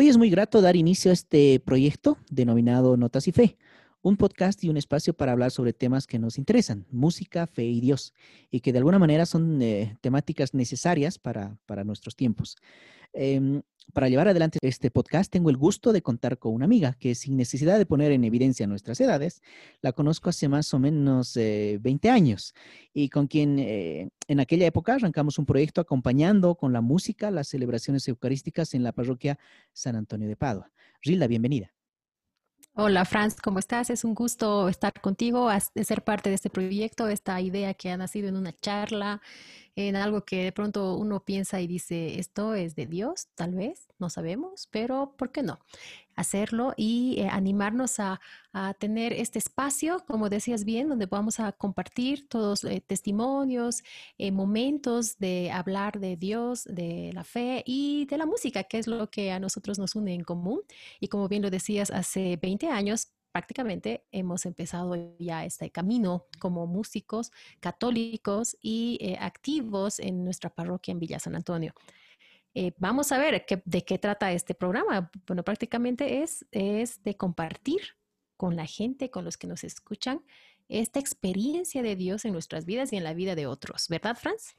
Hoy es muy grato dar inicio a este proyecto denominado Notas y Fe, un podcast y un espacio para hablar sobre temas que nos interesan, música, fe y Dios, y que de alguna manera son eh, temáticas necesarias para, para nuestros tiempos. Em, para llevar adelante este podcast tengo el gusto de contar con una amiga que sin necesidad de poner en evidencia nuestras edades, la conozco hace más o menos 20 años y con quien eh, en aquella época arrancamos un proyecto acompañando con la música las celebraciones eucarísticas en la parroquia San Antonio de Padua. Rilda, bienvenida. Hola Franz, ¿cómo estás? Es un gusto estar contigo, ser parte de este proyecto, esta idea que ha nacido en una charla, en algo que de pronto uno piensa y dice, esto es de Dios, tal vez, no sabemos, pero ¿por qué no? Hacerlo y eh, animarnos a, tener este espacio, como decías bien, donde vamos a compartir todos eh, testimonios, eh, momentos de hablar de Dios, de la fe y de la música, que es lo que a nosotros nos une en común. Y como bien lo decías, hace 20 años prácticamente hemos empezado ya este camino como músicos católicos y activos en nuestra parroquia en Villa San Antonio. Eh, vamos a ver de qué trata este programa. Bueno, prácticamente es, es de compartir con la gente, con los que nos escuchan, esta experiencia de Dios en nuestras vidas y en la vida de otros, ¿verdad, Franz?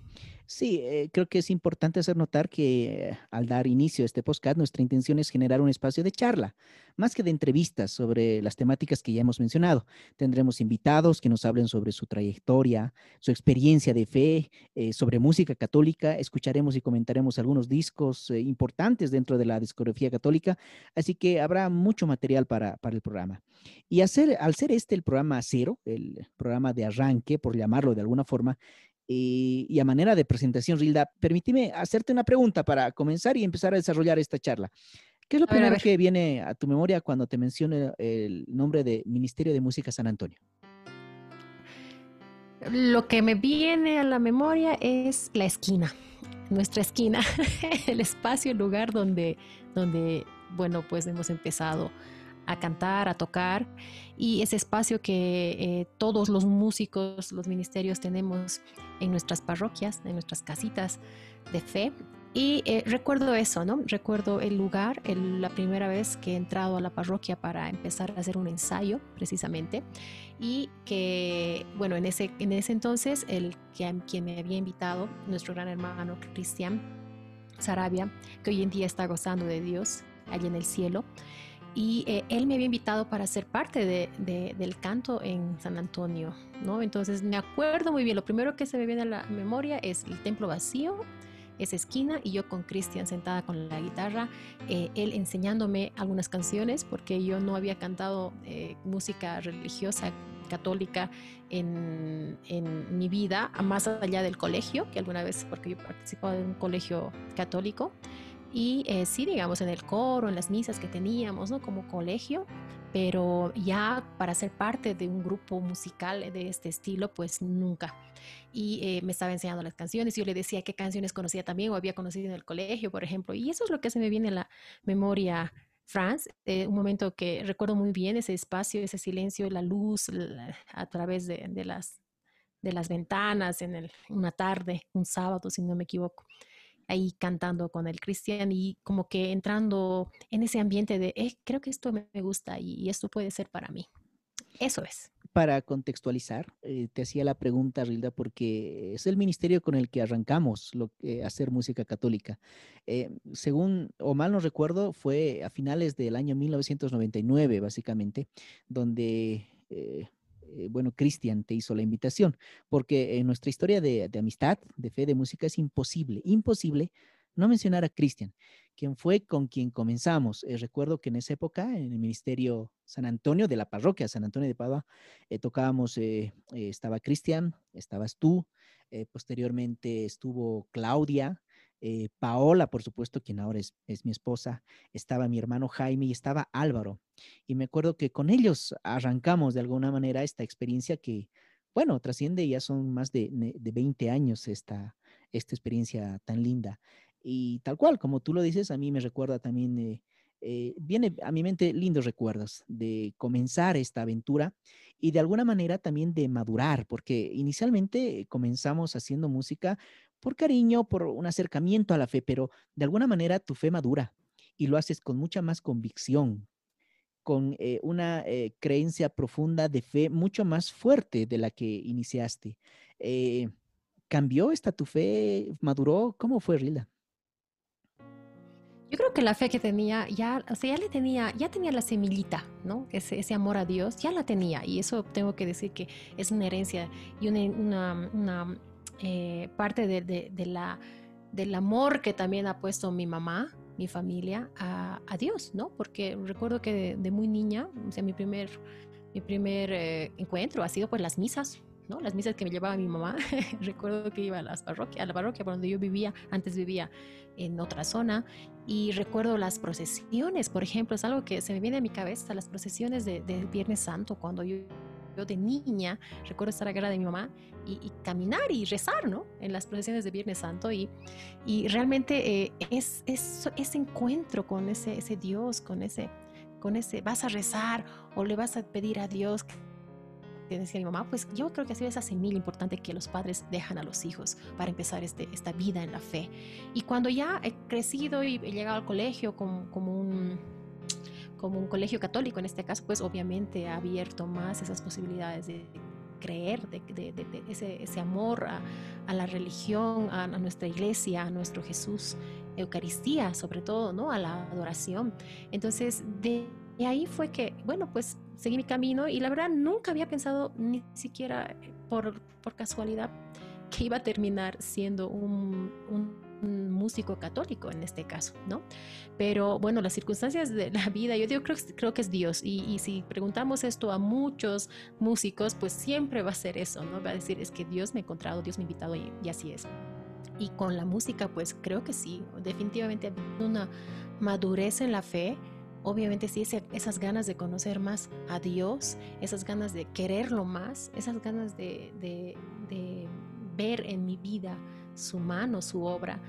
Sí, eh, creo que es importante hacer notar que eh, al dar inicio a este podcast, nuestra intención es generar un espacio de charla, más que de entrevistas sobre las temáticas que ya hemos mencionado. Tendremos invitados que nos hablen sobre su trayectoria, su experiencia de fe, eh, sobre música católica. Escucharemos y comentaremos algunos discos importantes dentro de la discografía católica, así que habrá mucho material para, para el programa. Y hacer, al ser este el programa cero, el programa de arranque, por llamarlo de alguna forma, y, a manera de presentación, Rilda, permíteme hacerte una pregunta para comenzar y empezar a desarrollar esta charla. ¿Qué es lo primero que viene a tu memoria cuando te menciono el nombre de Ministerio de Música San Antonio? Lo que me viene a la memoria es la esquina, nuestra esquina, el espacio, el lugar donde, donde, bueno, pues hemos empezado a cantar, a tocar, y ese espacio que eh, todos los músicos, los ministerios tenemos en nuestras parroquias, en nuestras casitas de fe. Y eh, recuerdo eso, ¿no? Recuerdo el lugar, la primera vez que he entrado a la parroquia para empezar a hacer un ensayo, precisamente, y que, bueno, en ese, en ese entonces, el que, quien me había invitado, nuestro gran hermano Cristian Sarabia, que hoy en día está gozando de Dios allí en el cielo, y eh, él me había invitado para ser parte de, del canto en San Antonio, ¿no? Entonces me acuerdo muy bien, lo primero que se me viene a la memoria es el templo vacío, esa esquina y yo con Cristian sentada con la guitarra, eh, él enseñándome algunas canciones porque yo no había cantado eh, música religiosa católica en, en, mi vida, más allá del colegio, que alguna vez, porque yo participaba en un colegio católico, y eh, sí, digamos, en el coro, en las misas que teníamos, ¿no? Como colegio, pero ya para ser parte de un grupo musical de este estilo, pues nunca. Y eh, me estaba enseñando las canciones, y yo le decía qué canciones conocía también o había conocido en el colegio, por ejemplo, y eso es lo que se me viene a la memoria. Franz, eh, un momento que recuerdo muy bien, ese espacio, ese silencio, la luz a través de, de, las, de las ventanas en el, una tarde, un sábado, si no me equivoco ahí cantando con el Cristian y como que entrando en ese ambiente de, eh, creo que esto me gusta y, esto puede ser para mí. Eso es. Para contextualizar, eh, te hacía la pregunta, Rilda, porque es el ministerio con el que arrancamos lo, a hacer música católica. Eh, según, o mal no recuerdo, fue a finales del año 1999, básicamente, donde eh, bueno, Cristian te hizo la invitación, porque en nuestra historia de, amistad, de fe, de música, es imposible, imposible no mencionar a Cristian, quien fue con quien comenzamos. Eh, recuerdo que en esa época, en el Ministerio San Antonio, de la parroquia San Antonio de Padua, eh, tocábamos, estaba Cristian, estabas tú, posteriormente estuvo Claudia, eh, Paola, por supuesto, quien ahora es, mi esposa, estaba mi hermano Jaime y estaba Álvaro. Y me acuerdo que con ellos arrancamos de alguna manera esta experiencia que, bueno, trasciende, ya son más de, de 20 años esta, esta experiencia tan linda. Y tal cual, como tú lo dices, a mí me recuerda también, eh, viene a mi mente lindos recuerdos de comenzar esta aventura y de alguna manera también de madurar, porque inicialmente comenzamos haciendo música por cariño, por un acercamiento a la fe, pero de alguna manera tu fe madura y lo haces con mucha más convicción, con eh, una eh, creencia profunda de fe mucho más fuerte de la que iniciaste. Eh, ¿Cambió esta tu fe? ¿Maduró? ¿Cómo fue, Rilda? Yo creo que la fe que tenía, ya, o sea, ya le tenía, ya tenía la semillita, ¿no? Ese, amor a Dios, ya la tenía. Y eso tengo que decir que es una herencia y una, parte de, la, del amor que también ha puesto mi mamá mi familia a, Dios, ¿no? Porque recuerdo que de, muy niña, o sea, mi primer, mi primer eh, encuentro ha sido pues las misas, ¿no? Las misas que me llevaba mi mamá. recuerdo que iba a, las parroquias, a la parroquia por donde yo vivía, antes vivía en otra zona, y recuerdo las procesiones, por ejemplo, es algo que se me viene a mi cabeza, las procesiones de, de Viernes Santo, cuando yo de niña recuerdo estar a cara de mi mamá y, caminar y rezar, ¿no? En las procesiones de Viernes Santo y, y realmente eh, es, ese encuentro con ese, ese Dios, con ese, con ese, vas a rezar o le vas a pedir a Dios que decía mi mamá, pues yo creo que ha sido esa semilla importante que los padres dejan a los hijos para empezar este, esta vida en la fe. Y cuando ya he crecido y he llegado al colegio como, como un como un colegio católico en este caso, pues obviamente ha abierto más esas posibilidades de creer, de, ese, ese, amor a, la religión, a, nuestra iglesia, a nuestro Jesús, Eucaristía sobre todo, ¿no? A la adoración. Entonces, de, ahí fue que, bueno, pues seguí mi camino y la verdad nunca había pensado ni siquiera por, por casualidad que iba a terminar siendo un músico católico en este caso, ¿no? Pero bueno, las circunstancias de la vida, yo creo, creo que es Dios. Y, si preguntamos esto a muchos músicos, pues siempre va a ser eso, ¿no? Va a decir, es que Dios me ha encontrado, Dios me ha invitado y, así es. Y con la música, pues creo que sí, definitivamente una madurez en la fe. Obviamente sí, esas ganas de conocer más a Dios, esas ganas de quererlo más, esas ganas de ver en mi vida su mano, su obra,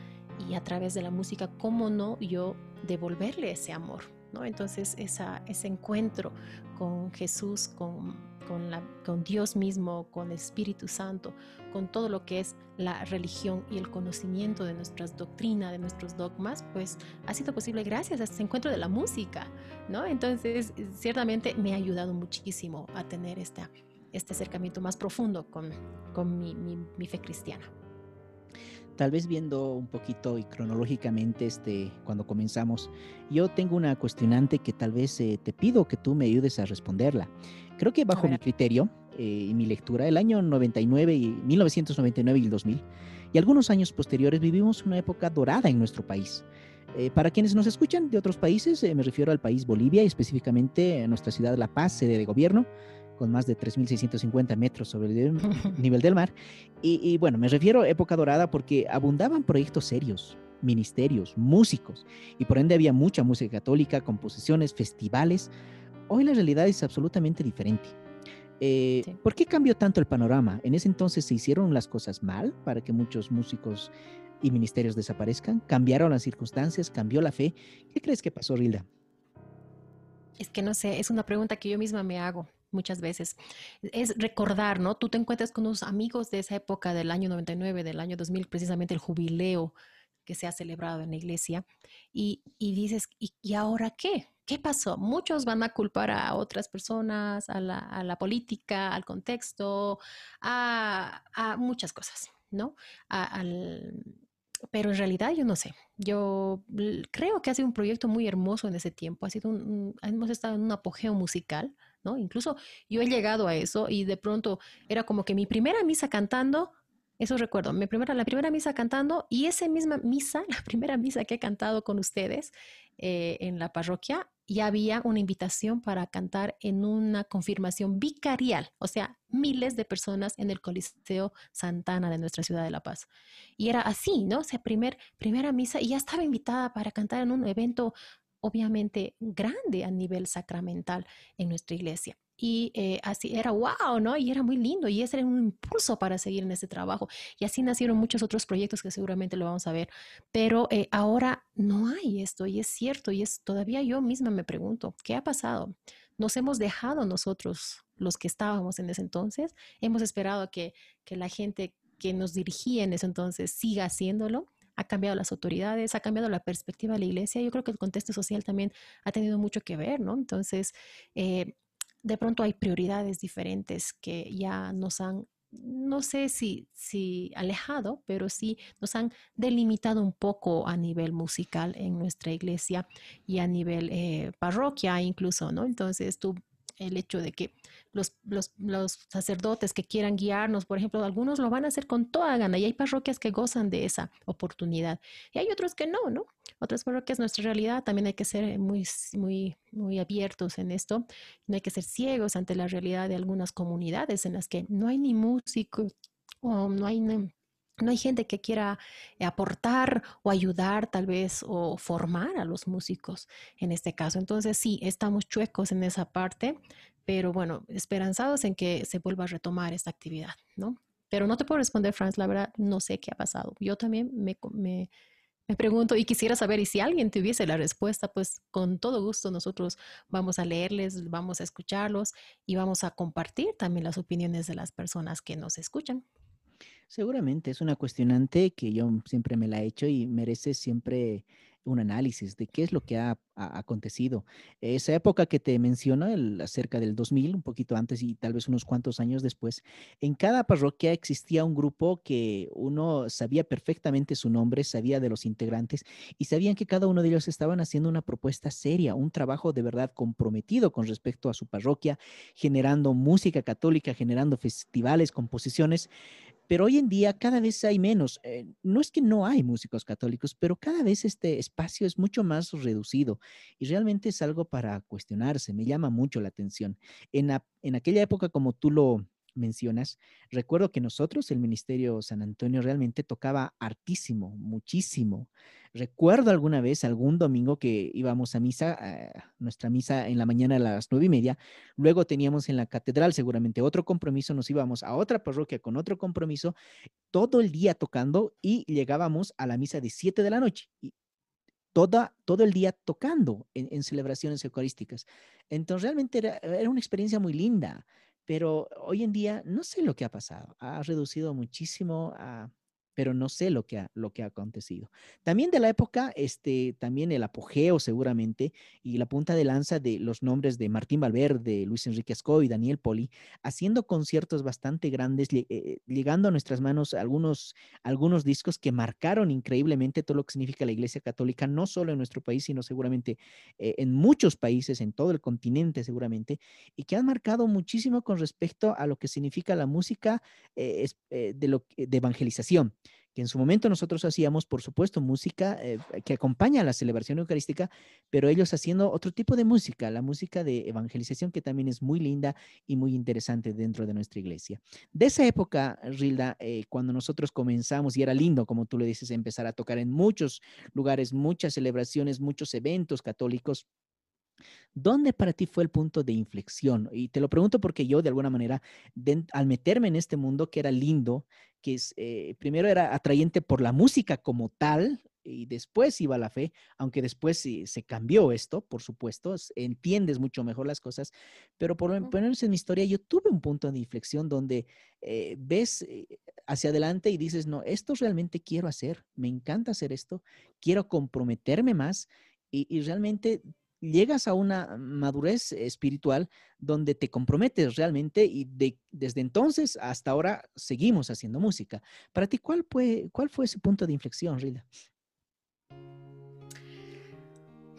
y a través de la música, ¿cómo no yo devolverle ese amor? ¿no? Entonces, esa, ese encuentro con Jesús, con, con, la, con Dios mismo, con Espíritu Santo, con todo lo que es la religión y el conocimiento de nuestras doctrinas, de nuestros dogmas, pues ha sido posible gracias a este encuentro de la música, ¿no? Entonces, ciertamente me ha ayudado muchísimo a tener esta, este acercamiento más profundo con, con mi, mi fe cristiana tal vez viendo un poquito y cronológicamente este, cuando comenzamos, yo tengo una cuestionante que tal vez eh, te pido que tú me ayudes a responderla. Creo que bajo mi criterio eh, y mi lectura, el año 99 y 1999 y el 2000 y algunos años posteriores vivimos una época dorada en nuestro país. Eh, para quienes nos escuchan de otros países, me refiero al país Bolivia y específicamente a nuestra ciudad La Paz, sede de gobierno, con más de 3.650 metros sobre el nivel del mar. Y, bueno, me refiero a época dorada porque abundaban proyectos serios, ministerios, músicos, y por ende había mucha música católica, composiciones, festivales. Hoy la realidad es absolutamente diferente. Eh, ¿Por qué cambió tanto el panorama? En ese entonces se hicieron las cosas mal para que muchos músicos y ministerios desaparezcan. ¿Cambiaron las circunstancias? ¿Cambió la fe? ¿Qué crees que pasó, Rilda? Es que no sé, es una pregunta que yo misma me hago muchas veces. Es recordar, ¿no? Tú te encuentras con unos amigos de esa época del año 99, del año 2000, precisamente el jubileo que se ha celebrado en la iglesia, y, dices, ¿y, ahora qué? ¿Qué pasó? Muchos van a culpar a otras personas, a la, política, al contexto, a, muchas cosas, ¿no? pero en realidad yo no sé. Yo creo que ha sido un proyecto muy hermoso en ese tiempo. Ha sido un, hemos estado en un apogeo musical ¿no? Incluso yo he llegado a eso y de pronto era como que mi primera misa cantando, eso recuerdo, mi primera, la primera misa cantando y esa misma misa, la primera misa que he cantado con ustedes eh, en la parroquia, ya había una invitación para cantar en una confirmación vicarial, o sea, miles de personas en el Coliseo Santana de nuestra ciudad de La Paz. Y era así, ¿no? O primer, primera misa y ya estaba invitada para cantar en un evento obviamente grande a nivel sacramental en nuestra iglesia. Y eh, así era wow, ¿no? Y era muy lindo y ese era un impulso para seguir en ese trabajo. Y así nacieron muchos otros proyectos que seguramente lo vamos a ver. Pero eh, ahora no hay esto y es cierto y es todavía yo misma me pregunto, ¿qué ha pasado? Nos hemos dejado nosotros, los que estábamos en ese entonces, hemos esperado que, que la gente que nos dirigía en ese entonces siga haciéndolo ha cambiado las autoridades, ha cambiado la perspectiva de la iglesia. Yo creo que el contexto social también ha tenido mucho que ver, ¿no? Entonces, eh, de pronto hay prioridades diferentes que ya nos han no sé si, si alejado, pero sí nos han delimitado un poco a nivel musical en nuestra iglesia y a nivel eh, parroquia incluso, ¿no? Entonces tú el hecho de que los, los, sacerdotes que quieran guiarnos, por ejemplo, algunos lo van a hacer con toda gana y hay parroquias que gozan de esa oportunidad y hay otros que no, ¿no? Otras parroquias, nuestra realidad, también hay que ser muy, muy, muy abiertos en esto, no hay que ser ciegos ante la realidad de algunas comunidades en las que no hay ni músico o no hay no hay gente que quiera aportar o ayudar tal vez o formar a los músicos en este caso. Entonces sí, estamos chuecos en esa parte, pero bueno, esperanzados en que se vuelva a retomar esta actividad, ¿no? Pero no te puedo responder, Franz, la verdad no sé qué ha pasado. Yo también me, me, me pregunto y quisiera saber, y si alguien tuviese la respuesta, pues con todo gusto nosotros vamos a leerles, vamos a escucharlos y vamos a compartir también las opiniones de las personas que nos escuchan. Seguramente es una cuestionante que yo siempre me la he hecho y merece siempre un análisis de qué es lo que ha, acontecido. Esa época que te menciono, el, cerca del 2000, un poquito antes y tal vez unos cuantos años después, en cada parroquia existía un grupo que uno sabía perfectamente su nombre, sabía de los integrantes y sabían que cada uno de ellos estaban haciendo una propuesta seria, un trabajo de verdad comprometido con respecto a su parroquia, generando música católica, generando festivales, composiciones pero hoy en día cada vez hay menos. Eh, no es que no hay músicos católicos, pero cada vez este espacio es mucho más reducido y realmente es algo para cuestionarse. Me llama mucho la atención. En, en aquella época, como tú lo, mencionas, recuerdo que nosotros, el Ministerio San Antonio, realmente tocaba hartísimo, muchísimo. Recuerdo alguna vez, algún domingo que íbamos a misa, nuestra misa en la mañana a las nueve y media, luego teníamos en la catedral seguramente otro compromiso, nos íbamos a otra parroquia con otro compromiso, todo el día tocando y llegábamos a la misa de siete de la noche. Y, Toda, todo el día tocando en, celebraciones eucarísticas. Entonces, realmente era, una experiencia muy linda pero hoy en día no sé lo que ha pasado. Ha reducido muchísimo a, pero no sé lo que ha, lo que ha acontecido. También de la época, este, también el apogeo seguramente y la punta de lanza de los nombres de Martín Valverde, Luis Enrique Ascoy, Daniel Poli, haciendo conciertos bastante grandes, eh, llegando a nuestras manos algunos, algunos discos que marcaron increíblemente todo lo que significa la Iglesia Católica, no solo en nuestro país, sino seguramente eh, en muchos países, en todo el continente seguramente, y que han marcado muchísimo con respecto a lo que significa la música eh, de, lo, de evangelización que en su momento nosotros hacíamos, por supuesto, música eh, que acompaña a la celebración eucarística, pero ellos haciendo otro tipo de música, la música de evangelización, que también es muy linda y muy interesante dentro de nuestra iglesia. De esa época, Rilda, eh, cuando nosotros comenzamos, y era lindo, como tú le dices, empezar a tocar en muchos lugares, muchas celebraciones, muchos eventos católicos, ¿Dónde para ti fue el punto de inflexión? Y te lo pregunto porque yo, de alguna manera, al meterme en este mundo que era lindo, que es, eh, primero era atrayente por la música como tal, y después iba la fe, aunque después se cambió esto, por supuesto, entiendes mucho mejor las cosas, pero por lo menos en mi historia yo tuve un punto de inflexión donde eh, ves eh, hacia adelante y dices, no, esto realmente quiero hacer, me encanta hacer esto, quiero comprometerme más y, y realmente llegas a una madurez espiritual donde te comprometes realmente y desde entonces hasta ahora seguimos haciendo música. Para ti, ¿cuál fue, cuál fue ese punto de inflexión, Rida?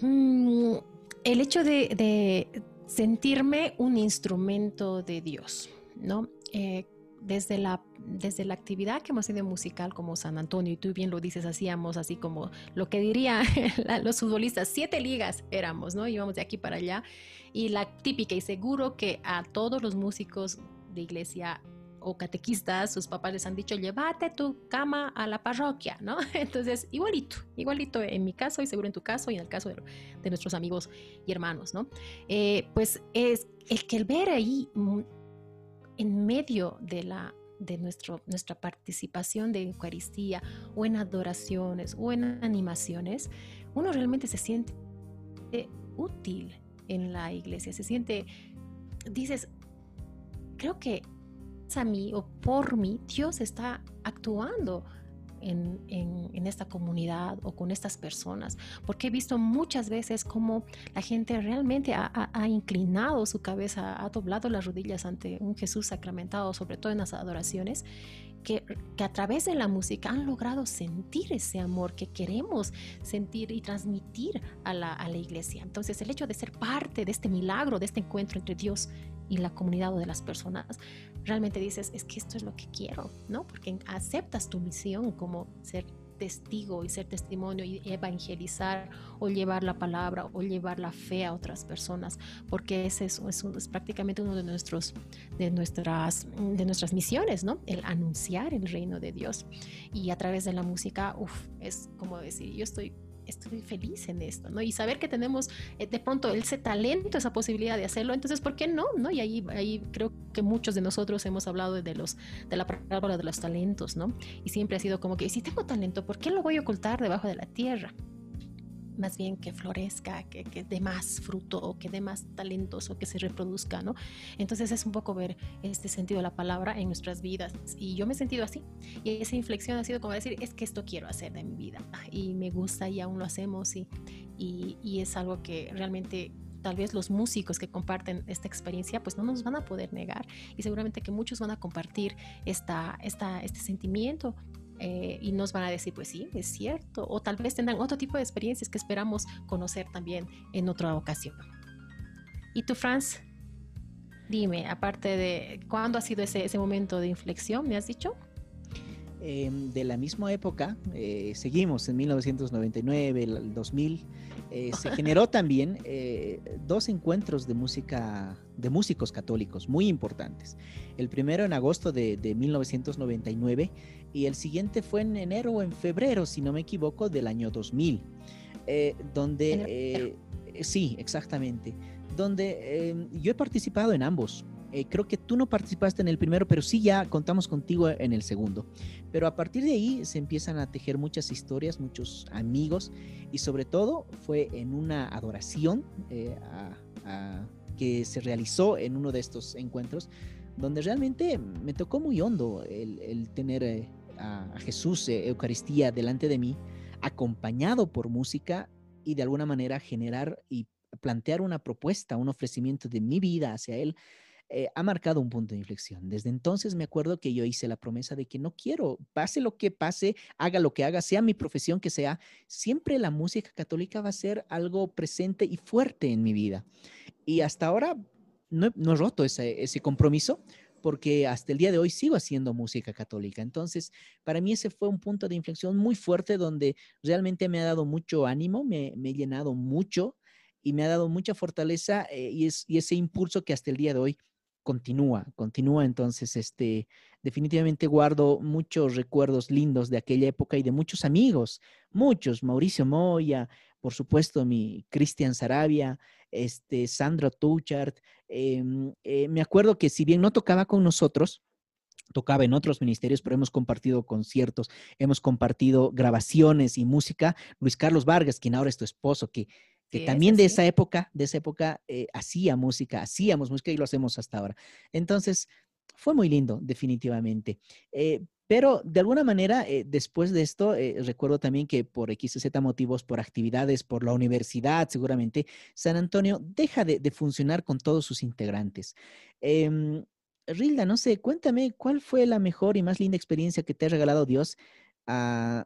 Mm, el hecho de, sentirme un instrumento de Dios, ¿no? Eh, desde la, desde la actividad que hemos tenido musical como San Antonio, y tú bien lo dices, hacíamos así como lo que dirían los futbolistas, siete ligas éramos, ¿no? Íbamos de aquí para allá. Y la típica, y seguro que a todos los músicos de iglesia o catequistas, sus papás les han dicho, llévate tu cama a la parroquia, ¿no? Entonces, igualito, igualito en mi caso y seguro en tu caso y en el caso de, de nuestros amigos y hermanos, ¿no? Eh, pues es el que el ver ahí en medio de, la, de nuestro, nuestra participación de Eucaristía o en adoraciones o en animaciones, uno realmente se siente útil en la iglesia, se siente, dices, creo que a mí o por mí Dios está actuando en, esta comunidad o con estas personas, porque he visto muchas veces cómo la gente realmente ha, inclinado su cabeza, ha doblado las rodillas ante un Jesús sacramentado, sobre todo en las adoraciones, que, a través de la música han logrado sentir ese amor que queremos sentir y transmitir a la, a la iglesia. Entonces el hecho de ser parte de este milagro, de este encuentro entre Dios y la comunidad o de las personas, realmente dices, es que esto es lo que quiero, ¿no? Porque aceptas tu misión como ser testigo y ser testimonio y evangelizar o llevar la palabra o llevar la fe a otras personas, porque ese es, es, prácticamente uno de, nuestros, de, nuestras, de nuestras misiones, ¿no? El anunciar el reino de Dios. Y a través de la música, uff, es como decir, yo estoy estoy feliz en esto, ¿no? Y saber que tenemos eh, de pronto ese talento, esa posibilidad de hacerlo, entonces, ¿por qué no? ¿no? Y ahí, ahí creo que muchos de nosotros hemos hablado de, los, de la palabra de los talentos, ¿no? Y siempre ha sido como que, si tengo talento, ¿por qué lo voy a ocultar debajo de la tierra? Más bien que florezca, que, que dé más fruto o que dé más talentos o que se reproduzca, ¿no? Entonces es un poco ver este sentido de la palabra en nuestras vidas. Y yo me he sentido así. Y esa inflexión ha sido como decir, es que esto quiero hacer de mi vida y me gusta y aún lo hacemos y, y, y es algo que realmente tal vez los músicos que comparten esta experiencia pues no nos van a poder negar. Y seguramente que muchos van a compartir esta, esta, este sentimiento eh, y nos van a decir, pues sí, es cierto, o tal vez tendrán otro tipo de experiencias que esperamos conocer también en otra ocasión. ¿Y tú, Franz? Dime, aparte de, ¿cuándo ha sido ese, ese momento de inflexión, me has dicho? Em, de la misma época, eh, seguimos en 1999, el 2000, eh, se generó también dos encuentros de música, de músicos católicos muy importantes. El primero en agosto de, de 1999 y el siguiente fue en enero o en febrero, si no me equivoco, del año 2000, eh, donde, eh, sí, exactamente, donde em, yo he participado en ambos. Eh, creo que tú no participaste en el primero, pero sí ya contamos contigo en el segundo. Pero a partir de ahí se empiezan a tejer muchas historias, muchos amigos y sobre todo fue en una adoración que se realizó en uno de estos encuentros donde realmente me tocó muy hondo el, tener a, Jesús, eh, Eucaristía, delante de mí, acompañado por música y de alguna manera generar y plantear una propuesta, un ofrecimiento de mi vida hacia Él, eh, ha marcado un punto de inflexión. Desde entonces me acuerdo que yo hice la promesa de que no quiero, pase lo que pase, haga lo que haga, sea mi profesión que sea, siempre la música católica va a ser algo presente y fuerte en mi vida. Y hasta ahora no, he roto ese, ese compromiso, porque hasta el día de hoy sigo haciendo música católica. Entonces, para mí ese fue un punto de inflexión muy fuerte donde realmente me ha dado mucho ánimo, me, me he llenado mucho y me ha dado mucha fortaleza eh, y, es, y ese impulso que hasta el día de hoy continúa, continúa. Entonces, este, definitivamente guardo muchos recuerdos lindos de aquella época y de muchos amigos, muchos, Mauricio Moya, por supuesto, mi Cristian Sarabia, este, Sandra Tuchart. Em, eh, me acuerdo que si bien no tocaba con nosotros, tocaba en otros ministerios, pero hemos compartido conciertos, hemos compartido grabaciones y música. Luis Carlos Vargas, quien ahora es tu esposo, que, que también de esa época, de esa época eh, hacía música, hacíamos música y lo hacemos hasta ahora. Entonces, fue muy lindo, definitivamente. Eh, pero de alguna manera, eh, después de esto, eh, recuerdo también que por X Z motivos, por actividades, por la universidad, seguramente, San Antonio deja de, funcionar con todos sus integrantes. Em, Rilda, no sé, cuéntame cuál fue la mejor y más linda experiencia que te ha regalado Dios a,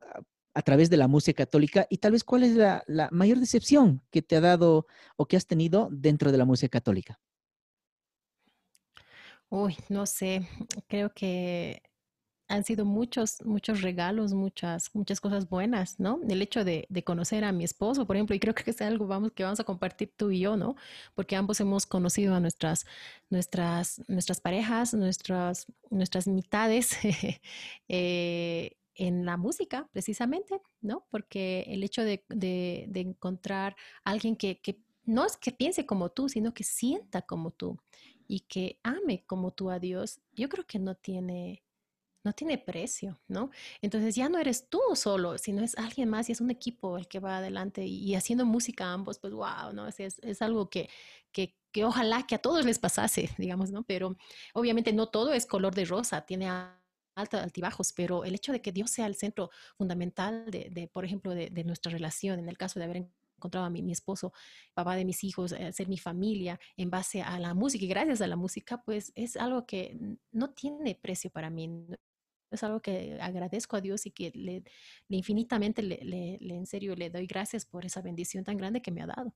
través de la música católica y tal vez cuál es la, la mayor decepción que te ha dado o que has tenido dentro de la música católica. Uy, no sé, creo que han sido muchos, muchos regalos, muchas, muchas cosas buenas, ¿no? El hecho de, conocer a mi esposo, por ejemplo, y creo que es algo vamos, que vamos a compartir tú y yo, ¿no? Porque ambos hemos conocido a nuestras, nuestras, nuestras parejas, nuestras, nuestras mitades eh, en la música, precisamente, ¿no? Porque el hecho de, de, de encontrar a alguien que, que no es que piense como tú, sino que sienta como tú y que ame como tú a Dios, yo creo que no tiene, no tiene precio, ¿no? Entonces ya no eres tú solo, sino es alguien más y es un equipo el que va adelante y, haciendo música ambos, pues wow, ¿no? Es, es, algo que, que, que, ojalá que a todos les pasase, digamos, ¿no? Pero obviamente no todo es color de rosa, tiene altos altibajos, pero el hecho de que Dios sea el centro fundamental de, por ejemplo, de, nuestra relación, en el caso de haber encontrado a mi, esposo, papá de mis hijos, eh, ser mi familia en base a la música y gracias a la música, pues es algo que no tiene precio para mí. Es algo que agradezco a Dios y que le, infinitamente, le, en serio, le doy gracias por esa bendición tan grande que me ha dado,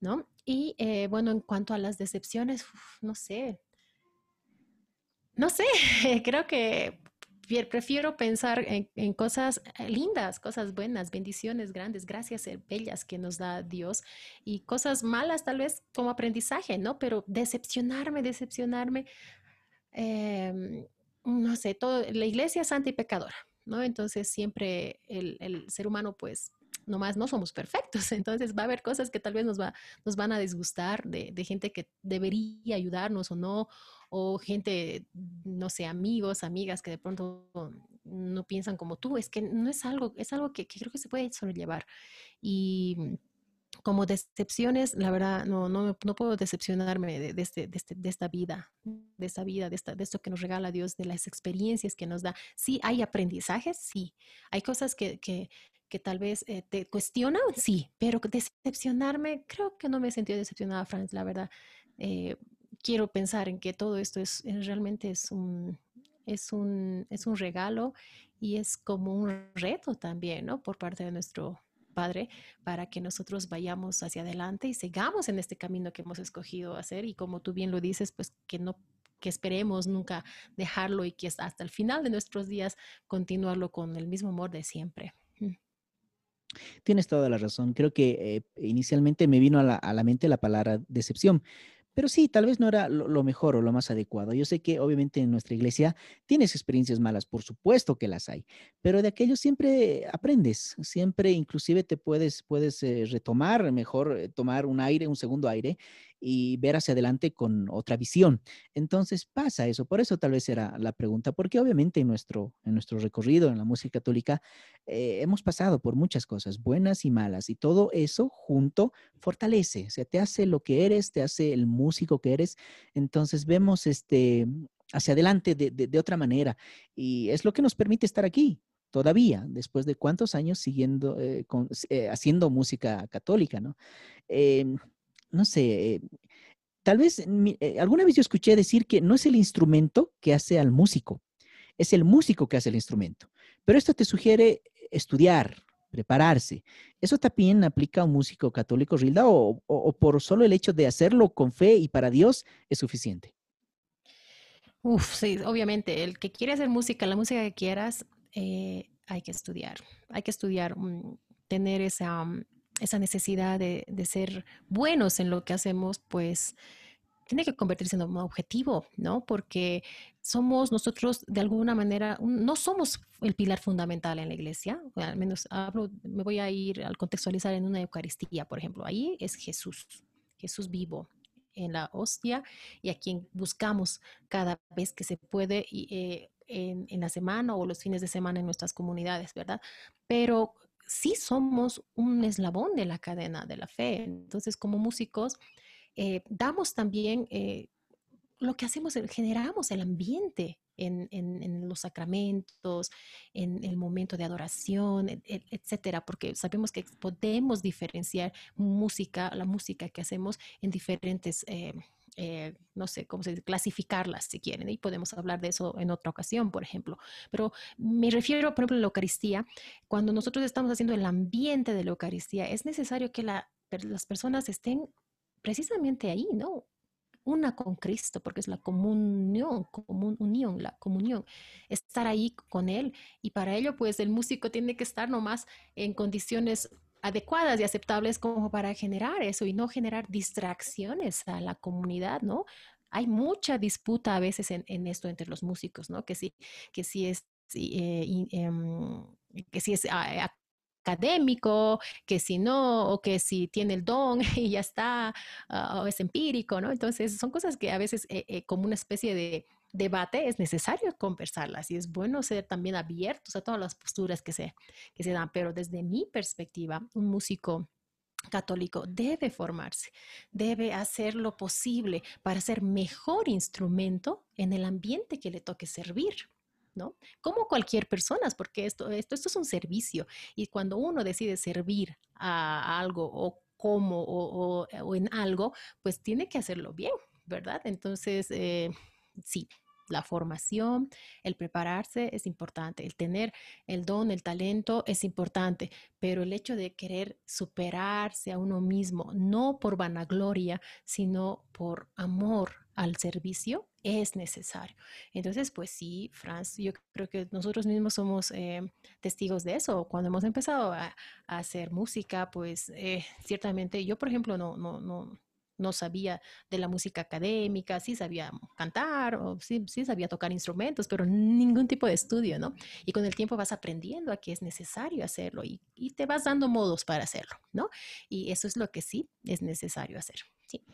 ¿no? Y eh, bueno, en cuanto a las decepciones, no sé, no sé, creo que prefiero pensar en, cosas eh, lindas, cosas buenas, bendiciones grandes, gracias eh, bellas que nos da Dios y cosas malas tal vez como aprendizaje, ¿no? Pero decepcionarme, decepcionarme, em, no sé, todo, la iglesia es santa y pecadora, ¿no? Entonces siempre el ser humano pues nomás no somos perfectos, entonces va a haber cosas que tal vez nos, va, nos van a disgustar de, de gente que debería ayudarnos o no, o gente, no sé, amigos, amigas que de pronto no piensan como tú, es que no es algo, es algo que, creo que se puede sobrellevar. Y como decepciones, la verdad, no, no, no puedo decepcionarme de, este, de, este, de, esta vida, de esta vida, de, esta, de esto que nos regala Dios, de las experiencias que nos da. Sí, hay aprendizajes, sí. Hay cosas que, que, que tal vez eh, te cuestionan, sí, pero decepcionarme, creo que no me he sentido decepcionada, Franz, la verdad. Eh, quiero pensar en que todo esto es, realmente es un, es, un, es un regalo y es como un reto también, ¿no? Por parte de nuestro Padre, para que nosotros vayamos hacia adelante y sigamos en este camino que hemos escogido hacer y como tú bien lo dices, pues que no que esperemos nunca dejarlo y que hasta el final de nuestros días continuarlo con el mismo amor de siempre. Tienes toda la razón. Creo que eh, inicialmente me vino a la, a la mente la palabra decepción, pero sí, tal vez no era lo, mejor o lo más adecuado. Yo sé que obviamente en nuestra iglesia tienes experiencias malas, por supuesto que las hay, pero de aquello siempre aprendes, siempre inclusive te puedes, puedes eh, retomar, mejor eh, tomar un aire, un segundo aire y ver hacia adelante con otra visión. Entonces pasa eso, por eso tal vez era la pregunta, porque obviamente en nuestro, en nuestro recorrido en la música católica eh, hemos pasado por muchas cosas, buenas y malas, y todo eso junto fortalece, o sea, te hace lo que eres, te hace el músico que eres. Entonces vemos este hacia adelante de, otra manera y es lo que nos permite estar aquí, todavía, después de cuántos años siguiendo, eh, eh, haciendo música católica, ¿no? Em, no sé, eh, tal vez eh, alguna vez yo escuché decir que no es el instrumento que hace al músico, es el músico que hace el instrumento. Pero esto te sugiere estudiar, prepararse. ¿Eso también aplica a un músico católico, Rilda, o, por solo el hecho de hacerlo con fe y para Dios es suficiente? Uf, sí, obviamente, el que quiere hacer música, la música que quieras, eh, hay que estudiar, hay que estudiar, mm, tener esa, mm, esa necesidad de, ser buenos en lo que hacemos, pues tiene que convertirse en un objetivo, ¿no? Porque somos nosotros de alguna manera, no somos el pilar fundamental en la iglesia, al menos hablo, me voy a ir al contextualizar en una Eucaristía, por ejemplo, ahí es Jesús, Jesús vivo en la hostia y a quien buscamos cada vez que se puede eh, en la semana o los fines de semana en nuestras comunidades, ¿verdad? Pero sí somos un eslabón de la cadena de la fe. Entonces, como músicos, eh, damos también eh, lo que hacemos, generamos el ambiente en, los sacramentos, en el momento de adoración, etcétera, porque sabemos que podemos diferenciar música, la música que hacemos en diferentes eh, eh, no sé cómo se dice, clasificarlas si quieren, y podemos hablar de eso en otra ocasión, por ejemplo. Pero me refiero, por ejemplo, a la Eucaristía. Cuando nosotros estamos haciendo el ambiente de la Eucaristía, es necesario que las personas estén precisamente ahí, ¿no? Una con Cristo, porque es la comunión, comun, la comunión, estar ahí con Él. Y para ello, pues el músico tiene que estar nomás en condiciones adecuadas y aceptables como para generar eso y no generar distracciones a la comunidad, ¿no? Hay mucha disputa a veces en, esto entre los músicos, ¿no? Que sí, que sí es, eh, em, que sí es ah, académico, que si no, o que si tiene el don y ya está, ah, o es empírico, ¿no? Entonces son cosas que a veces eh, eh, como una especie de debate es necesario conversarlas y es bueno ser también abiertos a todas las posturas que se, que se dan, pero desde mi perspectiva, un músico católico debe formarse, debe hacer lo posible para ser mejor instrumento en el ambiente que le toque servir. ¿no? Como cualquier persona, porque esto, esto, esto es un servicio y cuando uno decide servir a, algo o como o, o, en algo, pues tiene que hacerlo bien, ¿verdad? Entonces, eh, sí, la formación, el prepararse es importante, el tener el don, el talento es importante, pero el hecho de querer superarse a uno mismo, no por vanagloria, sino por amor al servicio, es necesario. Entonces, pues sí, Franz, yo creo que nosotros mismos somos eh, testigos de eso. Cuando hemos empezado a, hacer música, pues eh, ciertamente yo, por ejemplo, no, no, no, no sabía de la música académica, sí sabía cantar, o sí, sí sabía tocar instrumentos, pero ningún tipo de estudio, ¿no? Y con el tiempo vas aprendiendo a que es necesario hacerlo y, y te vas dando modos para hacerlo, ¿no? Y eso es lo que sí es necesario hacer, sí.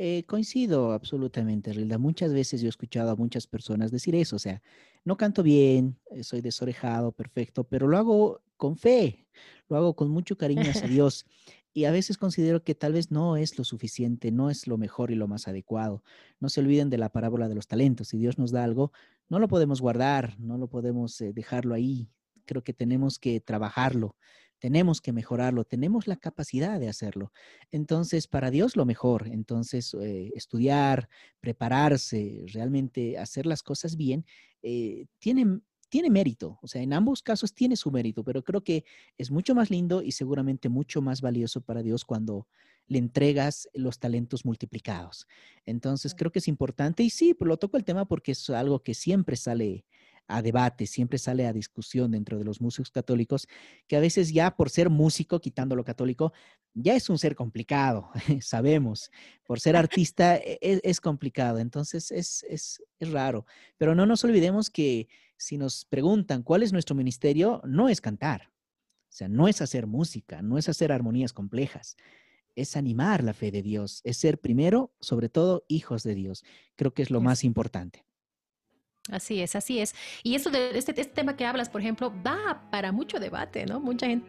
Eh, coincido absolutamente, Rilda. Muchas veces yo he escuchado a muchas personas decir eso, o sea, no canto bien, eh, soy desorejado, perfecto, pero lo hago con fe, lo hago con mucho cariño hacia Dios. Y a veces considero que tal vez no es lo suficiente, no es lo mejor y lo más adecuado. No se olviden de la parábola de los talentos. Si Dios nos da algo, no lo podemos guardar, no lo podemos eh, dejarlo ahí. Creo que tenemos que trabajarlo, tenemos que mejorarlo, tenemos la capacidad de hacerlo. Entonces, para Dios lo mejor. Entonces, eh, estudiar, prepararse, realmente hacer las cosas bien, eh, tiene tiene mérito, o sea, en ambos casos tiene su mérito, pero creo que es mucho más lindo y seguramente mucho más valioso para Dios cuando le entregas los talentos multiplicados. Entonces, creo que es importante y sí, lo toco el tema porque es algo que siempre sale a debate, siempre sale a discusión dentro de los músicos católicos, que a veces ya por ser músico, quitando lo católico, ya es un ser complicado, sabemos. Por ser artista e, e, es, complicado, entonces es, es, es raro. Pero no nos olvidemos que si nos preguntan cuál es nuestro ministerio, no es cantar. O sea, no es hacer música, no es hacer armonías complejas, es animar la fe de Dios, es ser primero, sobre todo, hijos de Dios. Creo que es lo más importante. Así es, así es. Y eso de este, este, tema que hablas, por ejemplo, va para mucho debate, ¿no? Mucha gente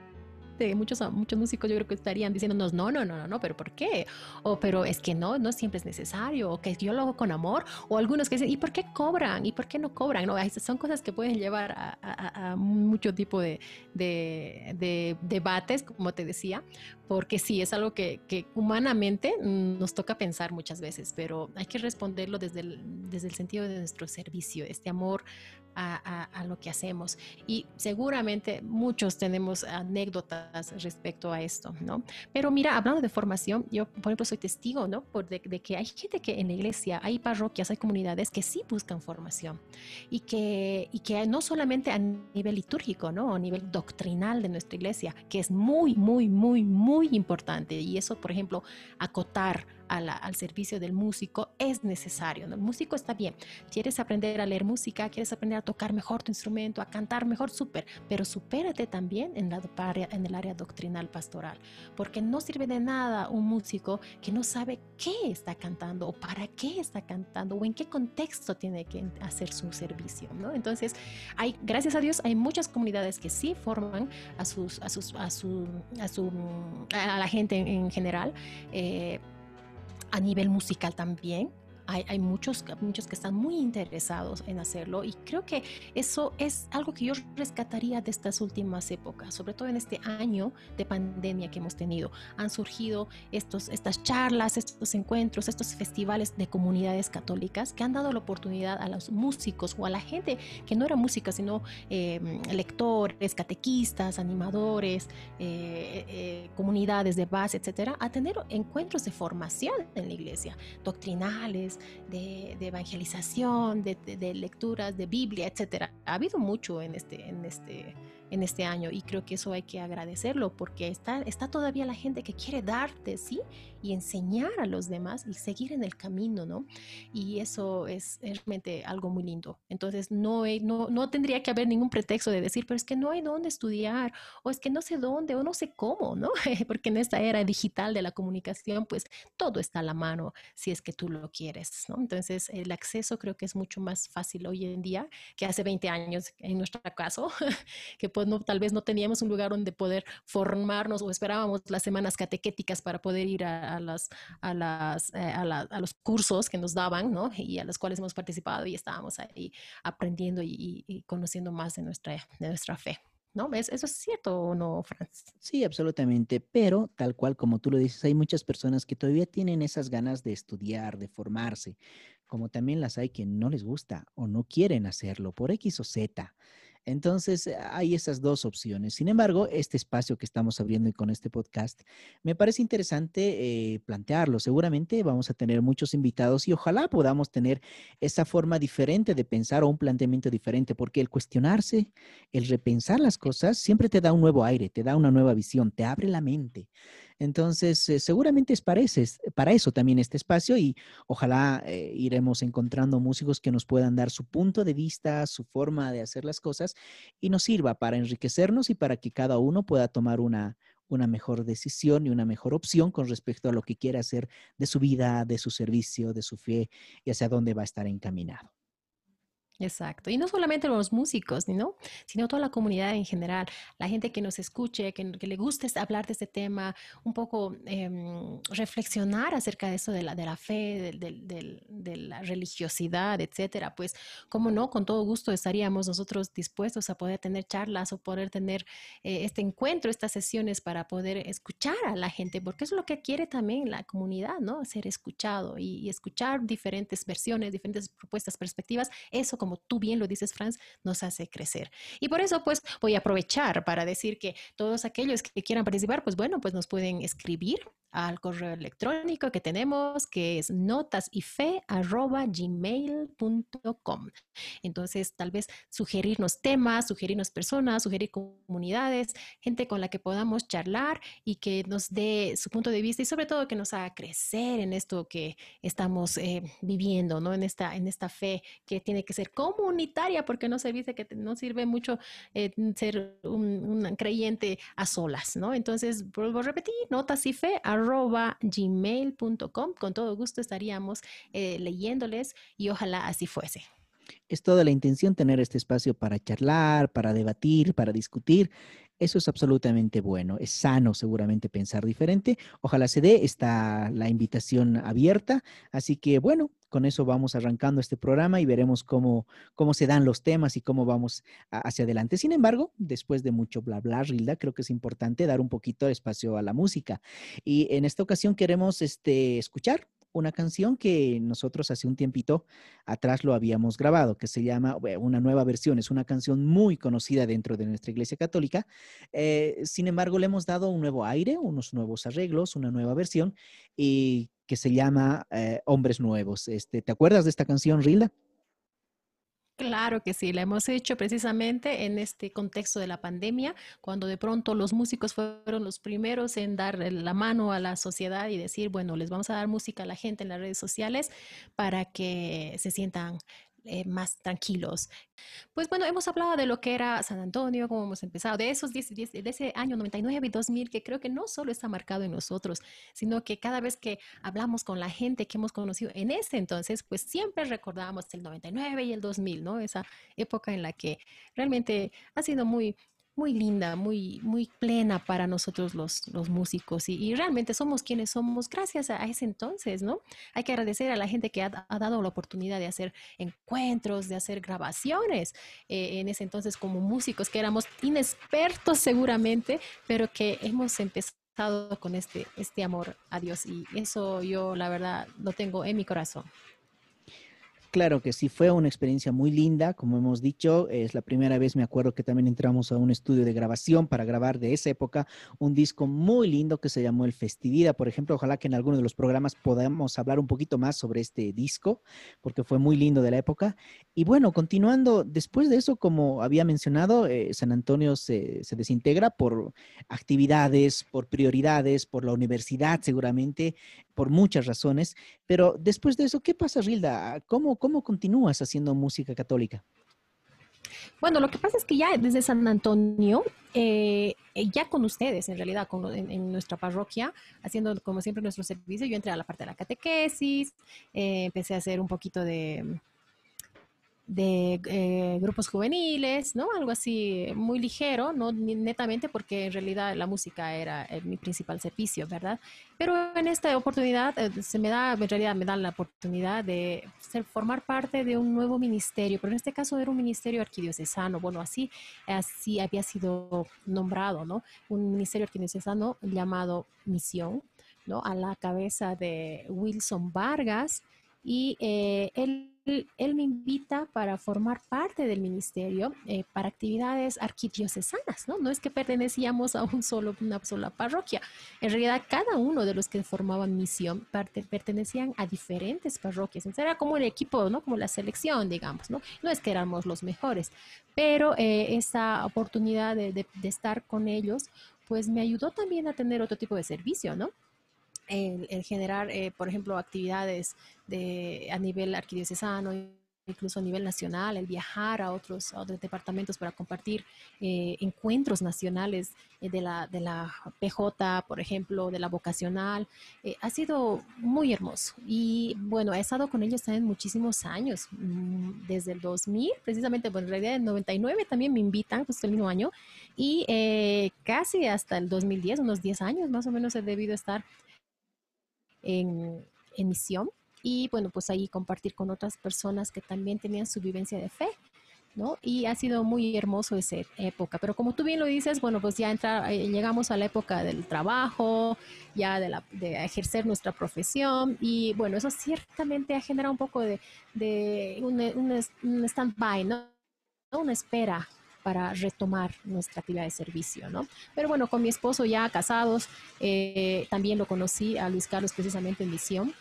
muchos, muchos músicos yo creo que estarían diciéndonos, no, no, no, no, no, pero ¿por qué? O pero es que no, no siempre es necesario, o que yo lo hago con amor, o algunos que dicen, ¿y por qué cobran? ¿Y por qué no cobran? No, son cosas que pueden llevar a, mucho tipo de, de, debates, como te decía, porque sí, es algo que, humanamente nos toca pensar muchas veces, pero hay que responderlo desde desde el sentido de nuestro servicio, este amor a, lo que hacemos. Y seguramente muchos tenemos anécdotas respecto a esto, ¿no? Pero mira, hablando de formación, yo, por ejemplo, soy testigo, ¿no? Por de, que hay gente que en la iglesia, hay parroquias, hay comunidades que sí buscan formación y que, y que no solamente a nivel litúrgico, ¿no? A nivel doctrinal de nuestra iglesia, que es muy, muy, muy, muy importante. Y eso, por ejemplo, acotar al servicio del músico es necesario. El músico está bien. Quieres aprender a leer música, quieres aprender a tocar mejor tu instrumento, a cantar mejor, súper, pero supérate también en, la, en el área doctrinal pastoral, porque no sirve de nada un músico que no sabe qué está cantando o para qué está cantando o en qué contexto tiene que hacer su servicio. ¿no? Entonces, hay, gracias a Dios, hay muchas comunidades que sí forman a, sus, a, sus, a, su, a, su, a la gente en, general. Eh, a nivel musical también hay, muchos, muchos que están muy interesados en hacerlo y creo que eso es algo que yo rescataría de estas últimas épocas, sobre todo en este año de pandemia que hemos tenido. Han surgido estos, estas charlas, estos encuentros, estos festivales de comunidades católicas que han dado la oportunidad a los músicos o a la gente que no era música, sino em, lectores, catequistas, animadores, eh, eh, comunidades de base, etcétera, a tener encuentros de formación en la iglesia, doctrinales, de, evangelización, de, de, lecturas de Biblia, etcétera. Ha habido mucho en este, en este en este año y creo que eso hay que agradecerlo porque está, está todavía la gente que quiere darte, ¿sí? Y enseñar a los demás y seguir en el camino, ¿no? Y eso es, realmente algo muy lindo. Entonces, no, no, no tendría que haber ningún pretexto de decir, pero es que no hay dónde estudiar o es que no sé dónde o no sé cómo, ¿no? porque en esta era digital de la comunicación, pues todo está a la mano si es que tú lo quieres, ¿no? Entonces, el acceso creo que es mucho más fácil hoy en día que hace 20 años, en nuestro caso, que pues no, tal vez no teníamos un lugar donde poder formarnos o esperábamos las semanas catequéticas para poder ir a, las, a, las, eh, a, los cursos que nos daban, ¿no? Y a los cuales hemos participado y estábamos ahí aprendiendo y, y conociendo más de nuestra, de nuestra fe. ¿No? ¿Eso es cierto o no, Franz? Sí, absolutamente. Pero tal cual como tú lo dices, hay muchas personas que todavía tienen esas ganas de estudiar, de formarse, como también las hay que no les gusta o no quieren hacerlo por X o Z. Entonces, eh, hay esas dos opciones. Sin embargo, este espacio que estamos abriendo y con este podcast, me parece interesante eh, plantearlo. Seguramente vamos a tener muchos invitados y ojalá podamos tener esa forma diferente de pensar o un planteamiento diferente, porque el cuestionarse, el repensar las cosas, siempre te da un nuevo aire, te da una nueva visión, te abre la mente. Entonces, eh, seguramente es para, eso también este espacio y ojalá eh, iremos encontrando músicos que nos puedan dar su punto de vista, su forma de hacer las cosas y nos sirva para enriquecernos y para que cada uno pueda tomar una, una mejor decisión y una mejor opción con respecto a lo que quiere hacer de su vida, de su servicio, de su fe y hacia dónde va a estar encaminado. Exacto. Y no solamente los músicos, ¿no? sino toda la comunidad en general, la gente que nos escuche, que, le guste hablar de este tema, un poco em, reflexionar acerca de eso de la, de la fe, de, la religiosidad, etcétera. Pues, como no, con todo gusto estaríamos nosotros dispuestos a poder tener charlas o poder tener eh, este encuentro, estas sesiones para poder escuchar a la gente, porque es lo que quiere también la comunidad, ¿no? Ser escuchado y, y escuchar diferentes versiones, diferentes propuestas, perspectivas. Eso como como tú bien lo dices, Franz, nos hace crecer. Y por eso, pues, voy a aprovechar para decir que todos aquellos que quieran participar, pues bueno, pues nos pueden escribir al correo electrónico que tenemos, que es notasyfe.gmail.com. Entonces, tal vez sugerirnos temas, sugerirnos personas, sugerir comunidades, gente con la que podamos charlar y que nos dé su punto de vista y sobre todo que nos haga crecer en esto que estamos eh, viviendo, ¿no? En esta, en esta fe que tiene que ser comunitaria, porque no se dice que no sirve mucho eh, ser un, creyente a solas, ¿no? Entonces, vuelvo a repetir, notasyfe.gmail.com arroba gmail.com. Con todo gusto estaríamos eh, leyéndoles y ojalá así fuese. Es toda la intención tener este espacio para charlar, para debatir, para discutir. Eso es absolutamente bueno. Es sano seguramente pensar diferente. Ojalá se dé. Está la invitación abierta. Así que bueno, con eso vamos arrancando este programa y veremos cómo, cómo se dan los temas y cómo vamos hacia adelante. Sin embargo, después de mucho bla bla, Rilda, creo que es importante dar un poquito de espacio a la música. Y en esta ocasión queremos este, escuchar una canción que nosotros hace un tiempito atrás lo habíamos grabado, que se llama, una nueva versión, es una canción muy conocida dentro de nuestra Iglesia Católica. Eh, sin embargo, le hemos dado un nuevo aire, unos nuevos arreglos, una nueva versión, y que se llama eh, Hombres Nuevos. Este, ¿Te acuerdas de esta canción, Rilda? Claro que sí, la hemos hecho precisamente en este contexto de la pandemia, cuando de pronto los músicos fueron los primeros en dar la mano a la sociedad y decir, bueno, les vamos a dar música a la gente en las redes sociales para que se sientan eh, más tranquilos. Pues bueno, hemos hablado de lo que era San Antonio, cómo hemos empezado, de esos 10, de ese año 99 y 2000, que creo que no solo está marcado en nosotros, sino que cada vez que hablamos con la gente que hemos conocido en ese entonces, pues siempre recordamos el 99 y el 2000, ¿no? Esa época en la que realmente ha sido muy, muy linda, muy, muy plena para nosotros los, los músicos y, realmente somos quienes somos gracias a, ese entonces, ¿no? Hay que agradecer a la gente que ha, dado la oportunidad de hacer encuentros, de hacer grabaciones eh, en ese entonces como músicos que éramos inexpertos seguramente, pero que hemos empezado con este, este amor a Dios y eso yo la verdad lo tengo en mi corazón. Claro que sí, fue una experiencia muy linda, como hemos dicho, es la primera vez, me acuerdo que también entramos a un estudio de grabación para grabar de esa época un disco muy lindo que se llamó El Festivida, por ejemplo, ojalá que en alguno de los programas podamos hablar un poquito más sobre este disco, porque fue muy lindo de la época. Y bueno, continuando, después de eso, como había mencionado, eh, San Antonio se, se desintegra por actividades, por prioridades, por la universidad seguramente, por muchas razones, pero después de eso, ¿qué pasa, Rilda? ¿Cómo, cómo continúas haciendo música católica? Bueno, lo que pasa es que ya desde San Antonio, eh, ya con ustedes, en realidad, en, nuestra parroquia, haciendo como siempre nuestro servicio, yo entré a la parte de la catequesis, eh, empecé a hacer un poquito de de eh, grupos juveniles, ¿no? Algo así muy ligero, no netamente porque en realidad la música era eh, mi principal servicio, ¿verdad? Pero en esta oportunidad eh, se me da, en realidad me da la oportunidad de ser, formar parte de un nuevo ministerio, pero en este caso era un ministerio arquidiocesano, bueno, así, así había sido nombrado, ¿no? Un ministerio arquidiocesano llamado Misión, ¿no? A la cabeza de Wilson Vargas y él él, me invita para formar parte del ministerio eh, para actividades arquidiocesanas, ¿no? No es que pertenecíamos a un solo, una sola parroquia. En realidad, cada uno de los que formaban misión pertenecían a diferentes parroquias. Entonces, era como el equipo, ¿no? Como la selección, digamos, ¿no? No es que éramos los mejores, pero eh, esa oportunidad de, de estar con ellos, pues me ayudó también a tener otro tipo de servicio, ¿no? El, generar, eh, por ejemplo, actividades de, a nivel arquidiocesano, incluso a nivel nacional, el viajar a otros, otros departamentos para compartir eh, encuentros nacionales eh, de, la, de la PJ, por ejemplo, de la vocacional, ha sido muy hermoso. Y bueno, he estado con ellos también muchísimos años, mm, desde el 2000, precisamente, bueno, en realidad en 99 también me invitan, justo el mismo año, y casi hasta el 2010, unos 10 años más o menos he debido estar en, misión y bueno, pues ahí compartir con otras personas que también tenían su vivencia de fe. ¿no? Y ha sido muy hermoso esa época. Pero como tú bien lo dices, bueno, pues ya entra, eh, llegamos a la época del trabajo, ya de, la, de ejercer nuestra profesión y bueno, eso ciertamente ha generado un poco de, de un, un, stand-by, ¿no? Una espera para retomar nuestra actividad de servicio, ¿no? Pero bueno, con mi esposo ya casados, eh, también lo conocí a Luis Carlos precisamente en misión,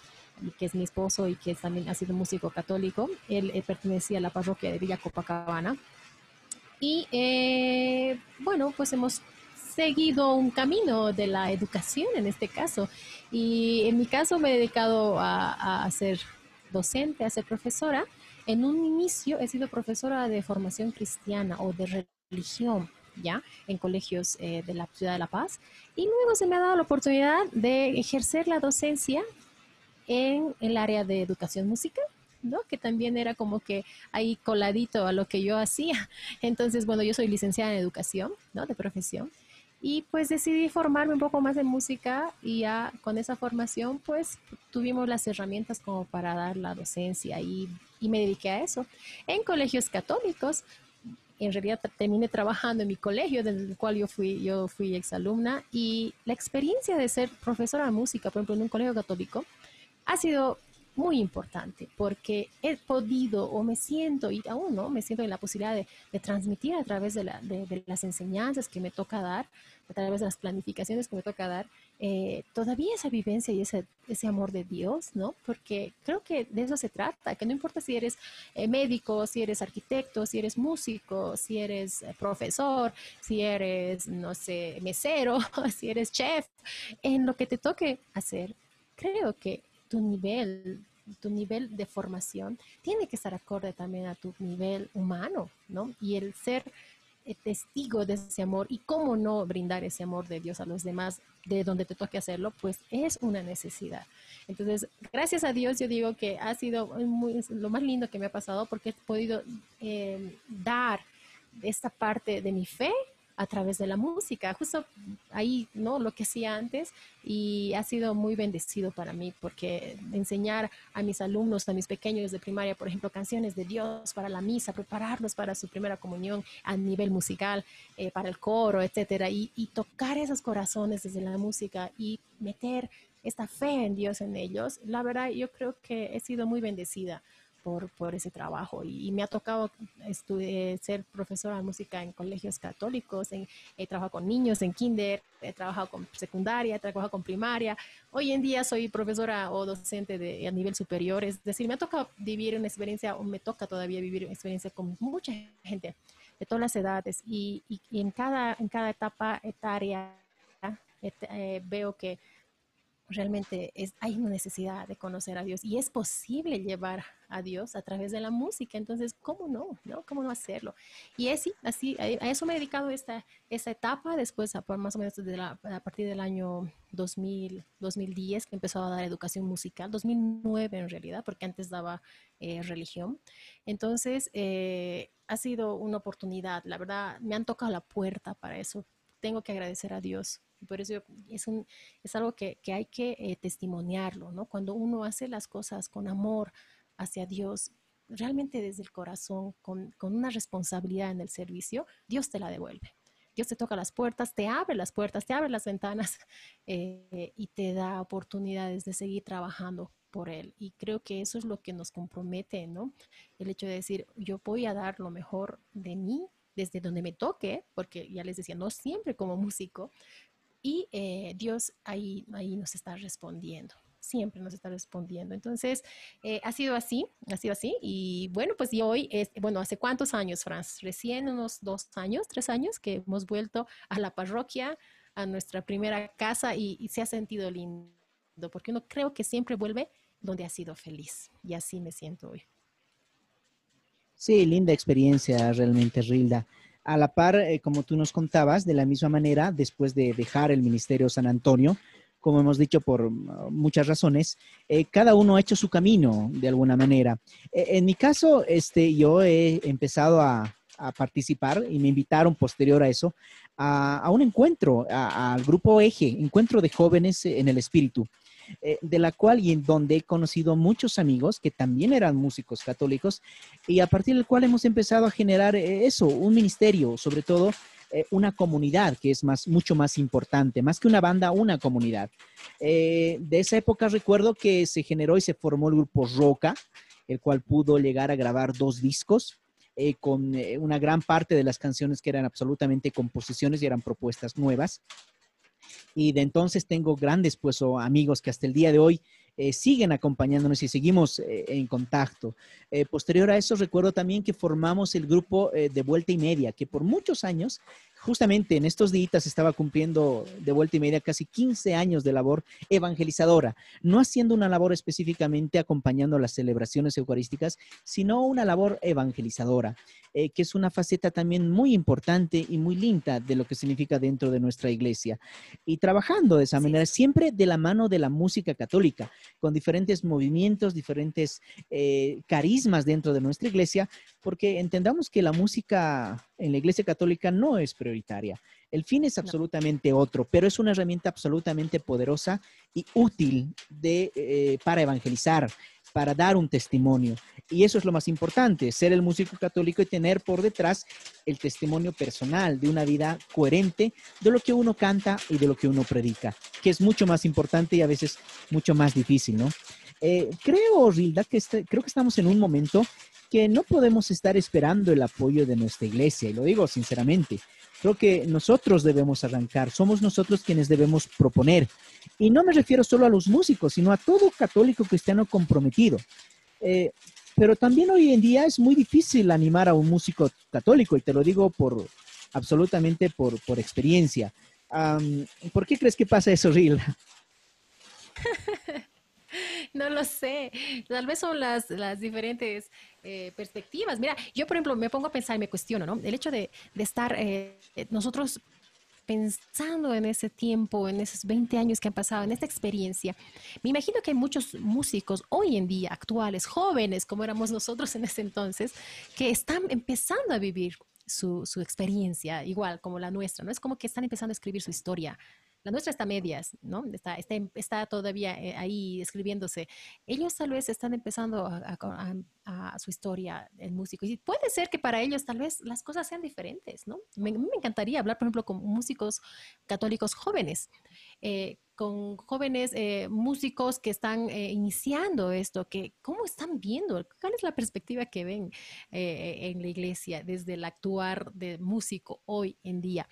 que es mi esposo y que también ha sido músico católico. Él, pertenecía a la parroquia de Villa Copacabana. Y eh, bueno, pues hemos seguido un camino de la educación en este caso. Y en mi caso me he dedicado a, a ser docente, a ser profesora en un inicio he sido profesora de formación cristiana o de religión, ¿ya? En colegios eh, de la ciudad de La Paz. Y luego se me ha dado la oportunidad de ejercer la docencia en el área de educación musical. ¿no? Que también era como que ahí coladito a lo que yo hacía. Entonces, bueno, yo soy licenciada en educación, ¿no? De profesión. Y pues decidí formarme un poco más en música y ya con esa formación pues tuvimos las herramientas como para dar la docencia y, y me dediqué a eso. En colegios católicos, en realidad terminé trabajando en mi colegio, del cual yo fui, yo fui exalumna, y la experiencia de ser profesora de música, por ejemplo, en un colegio católico, ha sido muy importante porque he podido o me siento, y aún no, me siento en la posibilidad de, transmitir a través de, las enseñanzas que me toca dar, a través de las planificaciones que me toca dar, eh, todavía esa vivencia y ese, ese amor de Dios, ¿no? Porque creo que de eso se trata, que no importa si eres eh, médico, si eres arquitecto, si eres músico, si eres eh, profesor, si eres, no sé, mesero, si eres chef, en lo que te toque hacer, creo que tu nivel, tu nivel de formación tiene que estar acorde también a tu nivel humano, ¿no? Y el ser eh, testigo de ese amor y cómo no brindar ese amor de Dios a los demás de donde te toque hacerlo, pues es una necesidad. Entonces, gracias a Dios yo digo que ha sido lo más lindo que me ha pasado porque he podido eh, dar esta parte de mi fe a través de la música. Justo ahí, ¿no? Lo que hacía antes y ha sido muy bendecido para mí porque enseñar a mis alumnos, a mis pequeños de primaria, por ejemplo, canciones de Dios para la misa, prepararlos para su primera comunión a nivel musical, eh, para el coro, etcétera, y, y tocar esos corazones desde la música y meter esta fe en Dios en ellos, la verdad yo creo que he sido muy bendecida por, ese trabajo. Y, me ha tocado ser profesora de música en colegios católicos, he trabajado con niños en kinder, he trabajado con secundaria, he trabajado con primaria. Hoy en día soy profesora o docente de, a nivel superior, es decir, me ha tocado vivir una experiencia, o me toca todavía vivir una experiencia con mucha gente de todas las edades. Y, y, en, cada, en cada etapa etaria eh, veo que realmente es, hay una necesidad de conocer a Dios y es posible llevar a Dios a través de la música. Entonces, ¿cómo no? ¿no? ¿Cómo no hacerlo? Y es, así, a, eso me he dedicado esta, esta etapa, después, a, más o menos a partir del año 2000, 2010, que empezó a dar educación musical, 2009 en realidad, porque antes daba eh, religión. Entonces, eh, ha sido una oportunidad, la verdad, me han tocado la puerta para eso. Tengo que agradecer a Dios por eso es, un, es algo que, que hay que eh, testimoniarlo, ¿no? Cuando uno hace las cosas con amor hacia Dios, realmente desde el corazón, con, con una responsabilidad en el servicio, Dios te la devuelve. Dios te toca las puertas, te abre las puertas, te abre las ventanas eh, y te da oportunidades de seguir trabajando por Él. Y creo que eso es lo que nos compromete, ¿no? El hecho de decir, yo voy a dar lo mejor de mí desde donde me toque, porque ya les decía, no siempre como músico, y eh, Dios ahí, ahí nos está respondiendo siempre nos está respondiendo. Entonces, eh, ha sido así, ha sido así. Y bueno, pues y hoy, es, bueno, ¿hace cuántos años, Franz? Recién unos dos años, tres años que hemos vuelto a la parroquia, a nuestra primera casa y, se ha sentido lindo, porque uno creo que siempre vuelve donde ha sido feliz. Y así me siento hoy. Sí, linda experiencia realmente, Rilda a la par, eh, como tú nos contabas, de la misma manera, después de dejar el Ministerio San Antonio, como hemos dicho por uh, muchas razones, eh, cada uno ha hecho su camino de alguna manera. Eh, en mi caso, este, yo he empezado a, participar y me invitaron posterior a eso a, un encuentro, al grupo Eje, Encuentro de Jóvenes en el Espíritu. Eh, de la cual y en donde he conocido muchos amigos que también eran músicos católicos y a partir del cual hemos empezado a generar eh, eso, un ministerio, sobre todo eh, una comunidad que es más, mucho más importante, más que una banda, una comunidad. de esa época recuerdo que se generó y se formó el grupo Roca, el cual pudo llegar a grabar dos discos. con una gran parte de las canciones que eran absolutamente composiciones y eran propuestas nuevas. Y de entonces tengo grandes pues amigos que hasta el día de hoy eh, siguen acompañándonos y seguimos eh, en contacto. Eh, posterior a eso, recuerdo también que formamos el grupo de Vuelta y Media, que por muchos años justamente en estos días estaba cumpliendo de vuelta y media casi 15 años de labor evangelizadora, no haciendo una labor específicamente acompañando las celebraciones eucarísticas, sino una labor evangelizadora, eh, que es una faceta también muy importante y muy linda de lo que significa dentro de nuestra iglesia. Y trabajando de esa manera, siempre de la mano de la música católica, con diferentes movimientos, diferentes eh, carismas dentro de nuestra iglesia, porque entendamos que la música en la Iglesia Católica no es prioritaria. El fin es absolutamente otro, pero es una herramienta absolutamente poderosa y útil de, eh, para evangelizar, para dar un testimonio. Y eso es lo más importante, ser el músico católico y tener por detrás el testimonio personal de una vida coherente de lo que uno canta y de lo que uno predica, que es mucho más importante y a veces mucho más difícil, ¿no? Eh, creo, Rilda, que este, creo que estamos en un momento que no podemos estar esperando el apoyo de nuestra iglesia, y lo digo sinceramente. Creo que nosotros debemos arrancar, somos nosotros quienes debemos proponer. Y no me refiero solo a los músicos, sino a todo católico cristiano comprometido. Eh, pero también hoy en día es muy difícil animar a un músico católico, y te lo digo por absolutamente por, por experiencia. ¿Por qué crees que pasa eso, Ril? No lo sé. Tal vez son las, las diferentes eh, perspectivas. Mira, yo por ejemplo me pongo a pensar y me cuestiono, ¿no? El hecho de, de estar eh, nosotros pensando en ese tiempo, en esos 20 años que han pasado, en esta experiencia, me imagino que hay muchos músicos hoy en día, actuales, jóvenes, como éramos nosotros en ese entonces, que están empezando a vivir su, su experiencia, igual como la nuestra, ¿no? Es como que están empezando a escribir su historia, la nuestra está a medias, ¿no? Está, está, está todavía eh, ahí escribiéndose. Ellos tal vez están empezando a, su historia, el músico. Y puede ser que para ellos tal vez las cosas sean diferentes, ¿no? Me, me encantaría hablar, por ejemplo, con músicos católicos jóvenes. Eh, con jóvenes eh, músicos que están iniciando esto, que cómo están viendo, cuál es la perspectiva que ven en la iglesia desde el actuar de músico hoy en día.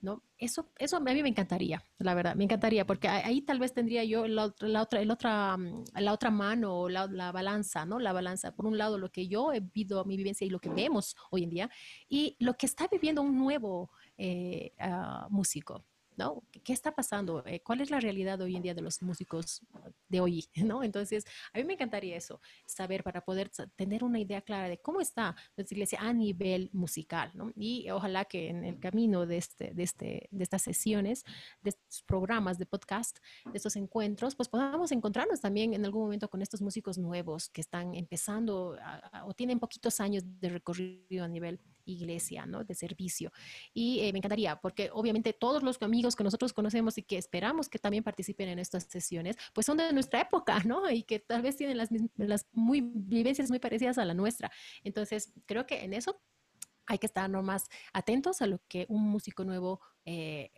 ¿No? Eso, eso a mí me encantaría, la verdad, me encantaría, porque ahí tal vez tendría yo la, otra, el otra, mm, la otra mano, la, la balanza, ¿no? La balanza, por un lado, lo que yo he vivido, mi vivencia y lo que vemos hoy en día, y lo que está viviendo un nuevo eh, ah, músico. ¿No? ¿Qué está pasando? Eh, ¿Cuál es la realidad hoy en día de los músicos de hoy. Entonces, a mí me encantaría eso, saber para poder tener una idea clara de cómo está nuestra iglesia a nivel musical. Y ojalá que en el camino de, este, de, este, de estas sesiones, de estos programas de podcast, de estos encuentros, pues podamos encontrarnos también en algún momento con estos músicos nuevos que están empezando o tienen poquitos años de recorrido a nivel iglesia, ¿no? De servicio. Y eh, me encantaría, porque obviamente todos los amigos que nosotros conocemos y que esperamos que también participen en estas sesiones, pues son de nuestra época, ¿no? Y que tal vez tienen las, las muy, vivencias muy parecidas a la nuestra. Entonces, creo que en eso hay que estar más atentos a lo que un músico nuevo eh,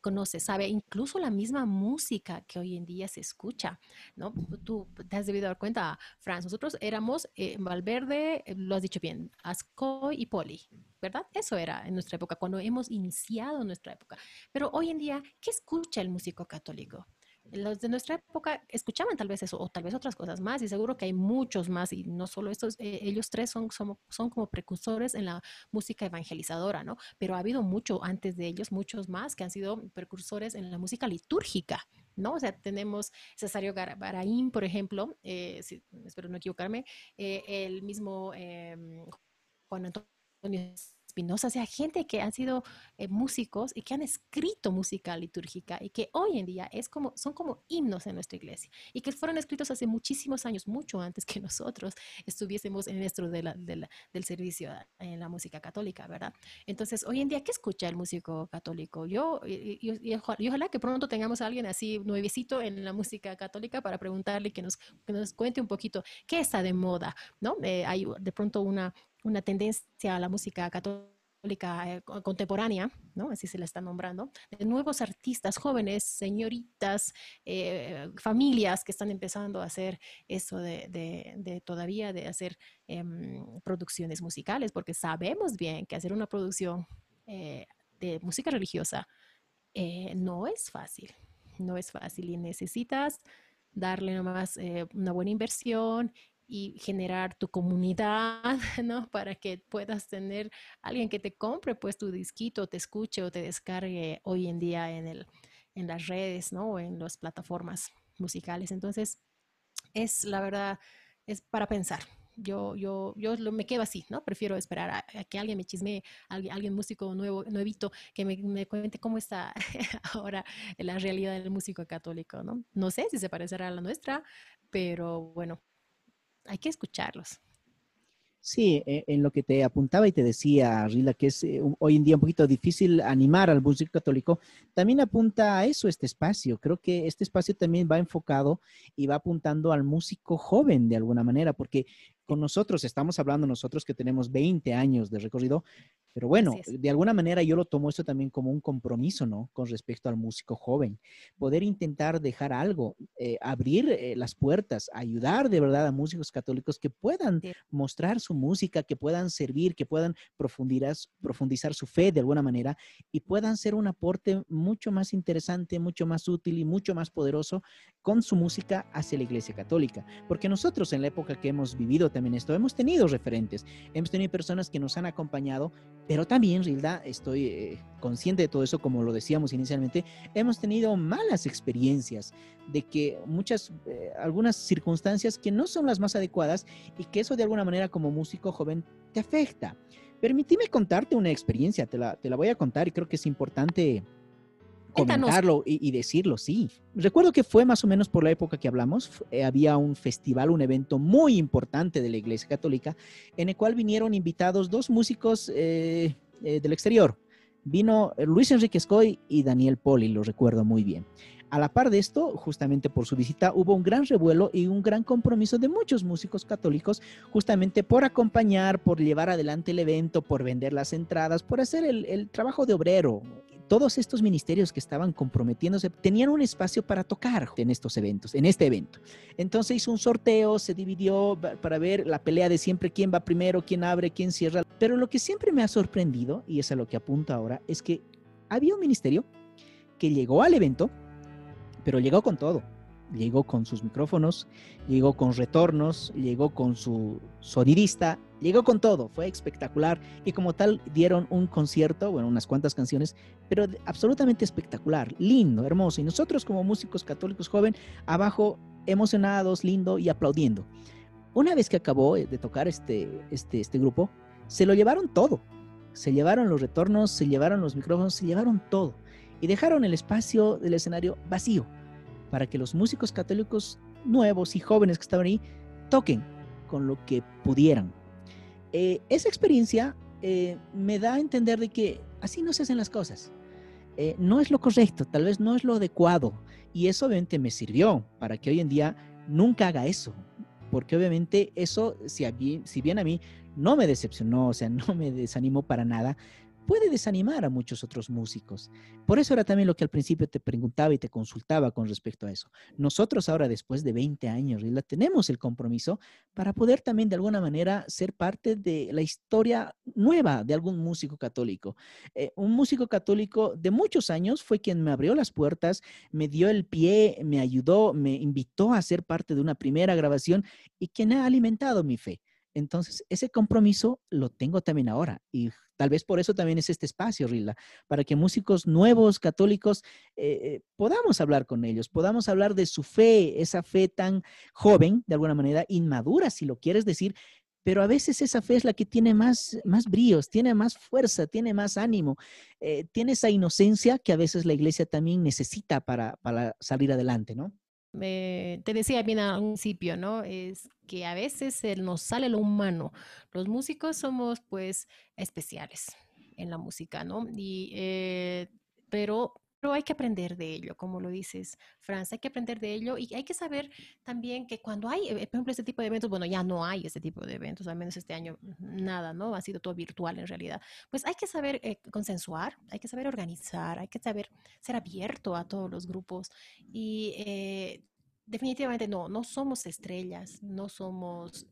conoce, sabe incluso la misma música que hoy en día se escucha, ¿no? Tú te has debido dar cuenta, Franz, nosotros éramos eh, Valverde, eh, lo has dicho bien, Asco y Poli, ¿verdad? Eso era en nuestra época, cuando hemos iniciado nuestra época. Pero hoy en día, ¿qué escucha el músico católico? Los de nuestra época escuchaban tal vez eso o tal vez otras cosas más y seguro que hay muchos más y no solo estos, eh, ellos tres son, son, son, como precursores en la música evangelizadora, ¿no? Pero ha habido mucho antes de ellos, muchos más que han sido precursores en la música litúrgica, ¿no? O sea, tenemos Cesario Baraín, por ejemplo, eh, espero no equivocarme, eh, el mismo em, Juan Antonio Espinosa, o sea, gente que han sido eh, músicos y que han escrito música litúrgica y que hoy en día es como, son como himnos en nuestra iglesia y que fueron escritos hace muchísimos años, mucho antes que nosotros estuviésemos en nuestro de la, del servicio en la música católica, ¿verdad? Entonces, hoy en día, ¿qué escucha el músico católico? Yo, y, ojalá que pronto tengamos a alguien así nuevecito en la música católica para preguntarle que nos, que nos cuente un poquito qué está de moda, ¿no? Eh, hay de pronto una, una tendencia a la música católica eh, contemporánea, ¿no? Así se la está nombrando, de nuevos artistas jóvenes, señoritas, eh, familias que están empezando a hacer eso de, todavía de hacer em, producciones musicales, porque sabemos bien que hacer una producción eh, de música religiosa no es fácil, no es fácil y necesitas darle nomás una buena inversión y generar tu comunidad, ¿no? Para que puedas tener alguien que te compre pues tu disquito, te escuche o te descargue hoy en día en, el, en las redes, ¿no? O en las plataformas musicales. Entonces, es la verdad, es para pensar. Yo, yo, yo me quedo así, ¿no? Prefiero esperar a, que alguien me chisme, alguien, alguien músico nuevo, nuevito, que me, me, cuente cómo está ahora la realidad del músico católico, ¿no? No sé si se parecerá a la nuestra, pero bueno, hay que escucharlos. Sí, e, en lo que te apuntaba y te decía, Rila, que es eh, hoy en día un poquito difícil animar al músico católico, también apunta a eso este espacio. Creo que este espacio también va enfocado y va apuntando al músico joven de alguna manera, porque con nosotros, estamos hablando nosotros que tenemos 20 años de recorrido, pero bueno, de alguna manera yo lo tomo esto también como un compromiso, ¿no? Con respecto al músico joven, poder intentar dejar algo, eh, abrir eh, las puertas, ayudar de verdad a músicos católicos que puedan mostrar su música, que puedan servir, que puedan profundizar, profundizar su fe de alguna manera y puedan ser un aporte mucho más interesante, mucho más útil y mucho más poderoso con su música hacia la Iglesia Católica. Porque nosotros en la época que hemos vivido también esto. Hemos tenido referentes, hemos tenido personas que nos han acompañado, pero también, Rilda, estoy eh, consciente de todo eso, como lo decíamos inicialmente, hemos tenido malas experiencias de que muchas, eh, algunas circunstancias que no son las más adecuadas y que eso de alguna manera como músico joven te afecta. Permíteme contarte una experiencia, te la, te la voy a contar y creo que es importante comentarlo y, decirlo, sí. Recuerdo que fue más o menos por la época que hablamos, eh, había un festival, un evento muy importante de la Iglesia Católica, en el cual vinieron invitados dos músicos eh, eh, del exterior. Vino Luis Enrique Escoy y Daniel Poli, lo recuerdo muy bien. A la par de esto, justamente por su visita, hubo un gran revuelo y un gran compromiso de muchos músicos católicos, justamente por acompañar, por llevar adelante el evento, por vender las entradas, por hacer el trabajo de obrero, todos estos ministerios que estaban comprometiéndose tenían un espacio para tocar en estos eventos, en este evento. Entonces hizo un sorteo, se dividió para ver la pelea de siempre quién va primero, quién abre, quién cierra. Pero lo que siempre me ha sorprendido, y es a lo que apunto ahora, es que había un ministerio que llegó al evento, pero llegó con todo. Llegó con sus micrófonos, llegó con retornos, llegó con su sonidista, llegó con todo, fue espectacular y como tal dieron un concierto, bueno, unas cuantas canciones, pero absolutamente espectacular, lindo, hermoso. Y nosotros como músicos católicos joven, abajo emocionados, lindo y aplaudiendo. Una vez que acabó de tocar este, este, este grupo, se lo llevaron todo. Se llevaron los retornos, se llevaron los micrófonos, se llevaron todo. Y dejaron el espacio del escenario vacío para que los músicos católicos nuevos y jóvenes que estaban ahí toquen con lo que pudieran. Eh, esa experiencia eh, me da a entender de que así no se hacen las cosas. Eh, no es lo correcto, tal vez no es lo adecuado. Y eso obviamente me sirvió para que hoy en día nunca haga eso. Porque obviamente eso, si, si bien a mí no me decepcionó, o sea, no me desanimó para nada, puede desanimar a muchos otros músicos. Por eso era también lo que al principio te preguntaba y te consultaba con respecto a eso. Nosotros ahora, después de 20 años, tenemos el compromiso para poder también de alguna manera ser parte de la historia nueva de algún músico católico. Eh, un músico católico de muchos años fue quien me abrió las puertas, me dio el pie, me ayudó, me invitó a ser parte de una primera grabación y quien ha alimentado mi fe. Entonces, ese compromiso lo tengo también ahora y tal vez por eso también es este espacio, Rila, para que músicos nuevos, católicos, eh, eh, podamos hablar con ellos, podamos hablar de su fe, esa fe tan joven, de alguna manera, inmadura, si lo quieres decir, pero a veces esa fe es la que tiene más, más bríos, tiene más fuerza, tiene más ánimo, eh, tiene esa inocencia que a veces la iglesia también necesita para, para salir adelante, ¿no? Te decía bien al principio, ¿no? Es que a veces nos sale lo humano. Los músicos somos pues especiales en la música, ¿no? Y, eh, pero pero hay que aprender de ello, como lo dices, Franz, hay que aprender de ello y hay que saber también que cuando hay, eh, por ejemplo, este tipo de eventos, bueno, ya no hay este tipo de eventos, al menos este año nada, ¿no? Ha sido todo virtual en realidad. Pues hay que saber eh, consensuar, hay que saber organizar, hay que saber ser abierto a todos los grupos y eh, definitivamente no, no somos estrellas, no somos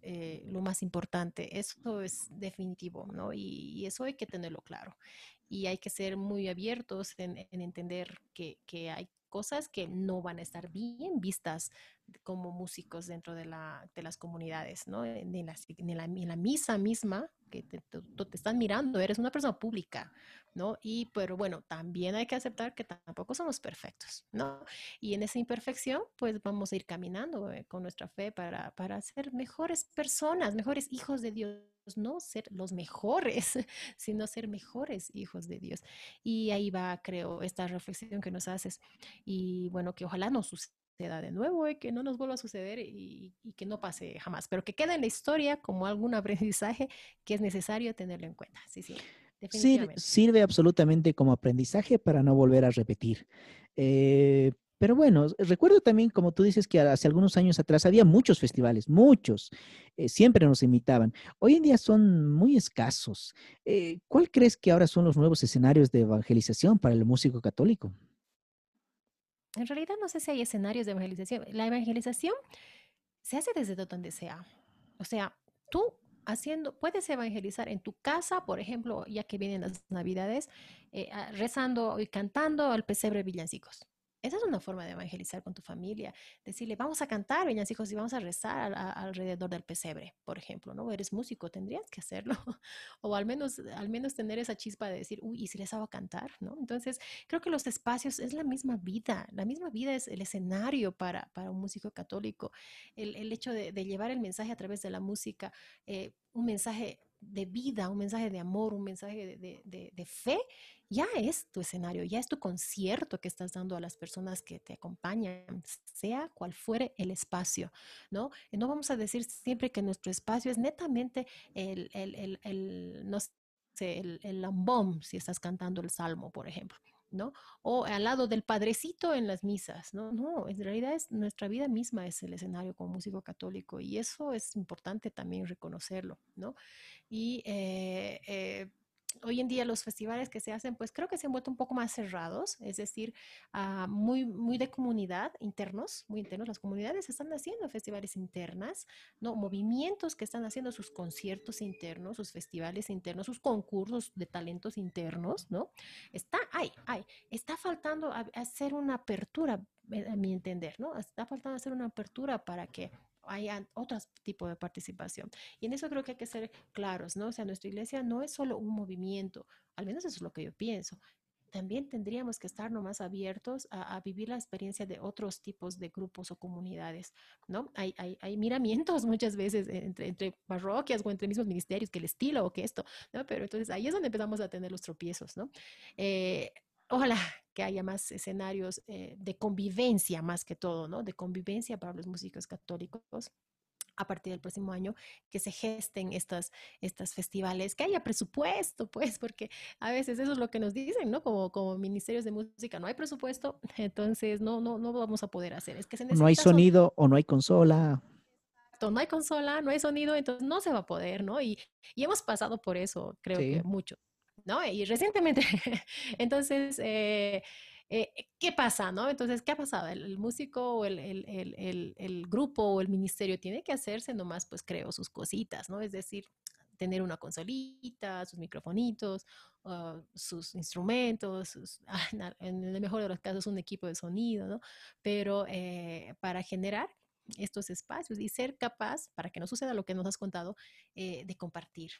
lo más importante, eso es definitivo, ¿no? y, eso hay que tenerlo claro y hay que ser muy abiertos en, entender que, que, hay cosas que no van a estar bien vistas como músicos dentro de, la, de las comunidades, ¿no? En la, en la, en la misa misma, que te, están mirando, eres una persona pública, ¿no? Y, pero bueno, también hay que aceptar que tampoco somos perfectos, ¿no? Y en esa imperfección, pues vamos a ir caminando eh, con nuestra fe para, para ser mejores personas, mejores hijos de Dios, no ser los mejores, sino ser mejores hijos de Dios. Y ahí va, creo, esta reflexión que nos haces. Y bueno, que ojalá no suceda de nuevo y que no nos vuelva a suceder y, que no pase jamás, pero que quede en la historia como algún aprendizaje que es necesario tenerlo en cuenta. Sí, sí. Sirve, absolutamente como aprendizaje para no volver a repetir. Eh, pero bueno, recuerdo también, como tú dices, que hace algunos años atrás había muchos festivales, muchos, eh, siempre nos invitaban. Hoy en día son muy escasos. Eh, ¿Cuál crees que ahora son los nuevos escenarios de evangelización para el músico católico? En realidad no sé si hay escenarios de evangelización. La evangelización se hace desde donde sea. O sea, tú haciendo, puedes evangelizar en tu casa, por ejemplo, ya que vienen las navidades, eh, ah, rezando y cantando al pesebre villancicos. Esa es una forma de evangelizar con tu familia, decirle, vamos a cantar, hijos, y vamos a rezar alrededor del pesebre, por ejemplo, ¿no? Eres músico, tendrías que hacerlo, o al menos, al menos tener esa chispa de decir, uy, ¿y si les hago cantar, no? Entonces, creo que los espacios es la misma vida, la misma vida es el escenario para, para un músico católico, el, el hecho de, llevar el mensaje a través de la música, eh, un mensaje de vida, un mensaje de amor, un mensaje de, de fe, ya es tu escenario, ya es tu concierto que estás dando a las personas que te acompañan, sea cual fuere el espacio, ¿no? No vamos a decir siempre que nuestro espacio es netamente el, el, el, el no sé, el, el lambón, si estás cantando el salmo, por ejemplo. ¿no? O al lado del padrecito en las misas, ¿no? No, en realidad es, nuestra vida misma es el escenario como músico católico y eso es importante también reconocerlo, ¿no? Y eh, eh, hoy en día los festivales que se hacen, pues creo que se han vuelto un poco más cerrados, es decir, uh, muy, muy de comunidad, internos, muy internos. Las comunidades están haciendo festivales internas, ¿no? Movimientos que están haciendo sus conciertos internos, sus festivales internos, sus concursos de talentos internos, ¿no? Está, hay, hay, está faltando hacer una apertura, a mi entender, ¿no? Está faltando hacer una apertura para que hay otro tipo de participación. Y en eso creo que hay que ser claros, ¿no? O sea, nuestra iglesia no es solo un movimiento, al menos eso es lo que yo pienso. También tendríamos que estar más abiertos a, vivir la experiencia de otros tipos de grupos o comunidades, ¿no? Hay, hay, miramientos muchas veces entre, entre, parroquias o entre mismos ministerios, que el estilo o que esto, ¿no? Pero entonces ahí es donde empezamos a tener los tropiezos, ¿no? Eh, ojalá que haya más escenarios eh, de convivencia más que todo, ¿no? De convivencia para los músicos católicos a partir del próximo año, que se gesten estas, estas festivales, que haya presupuesto, pues, porque a veces eso es lo que nos dicen, ¿no? Como, como ministerios de música, no hay presupuesto, entonces no, no, no vamos a poder hacer. Es que se no hay sonido o no hay consola. No hay consola, no hay sonido, entonces no se va a poder, ¿no? Y, y hemos pasado por eso, creo que mucho. ¿No? Y recientemente, entonces, eh, eh, ¿qué pasa, no? Entonces, ¿qué ha pasado? El, músico o el, el, el, grupo o el ministerio tiene que hacerse nomás, pues creo, sus cositas, ¿no? Es decir, tener una consolita, sus microfonitos, uh, sus instrumentos, sus, en el mejor de los casos un equipo de sonido, ¿no? Pero eh, para generar estos espacios y ser capaz, para que no suceda lo que nos has contado, de compartir,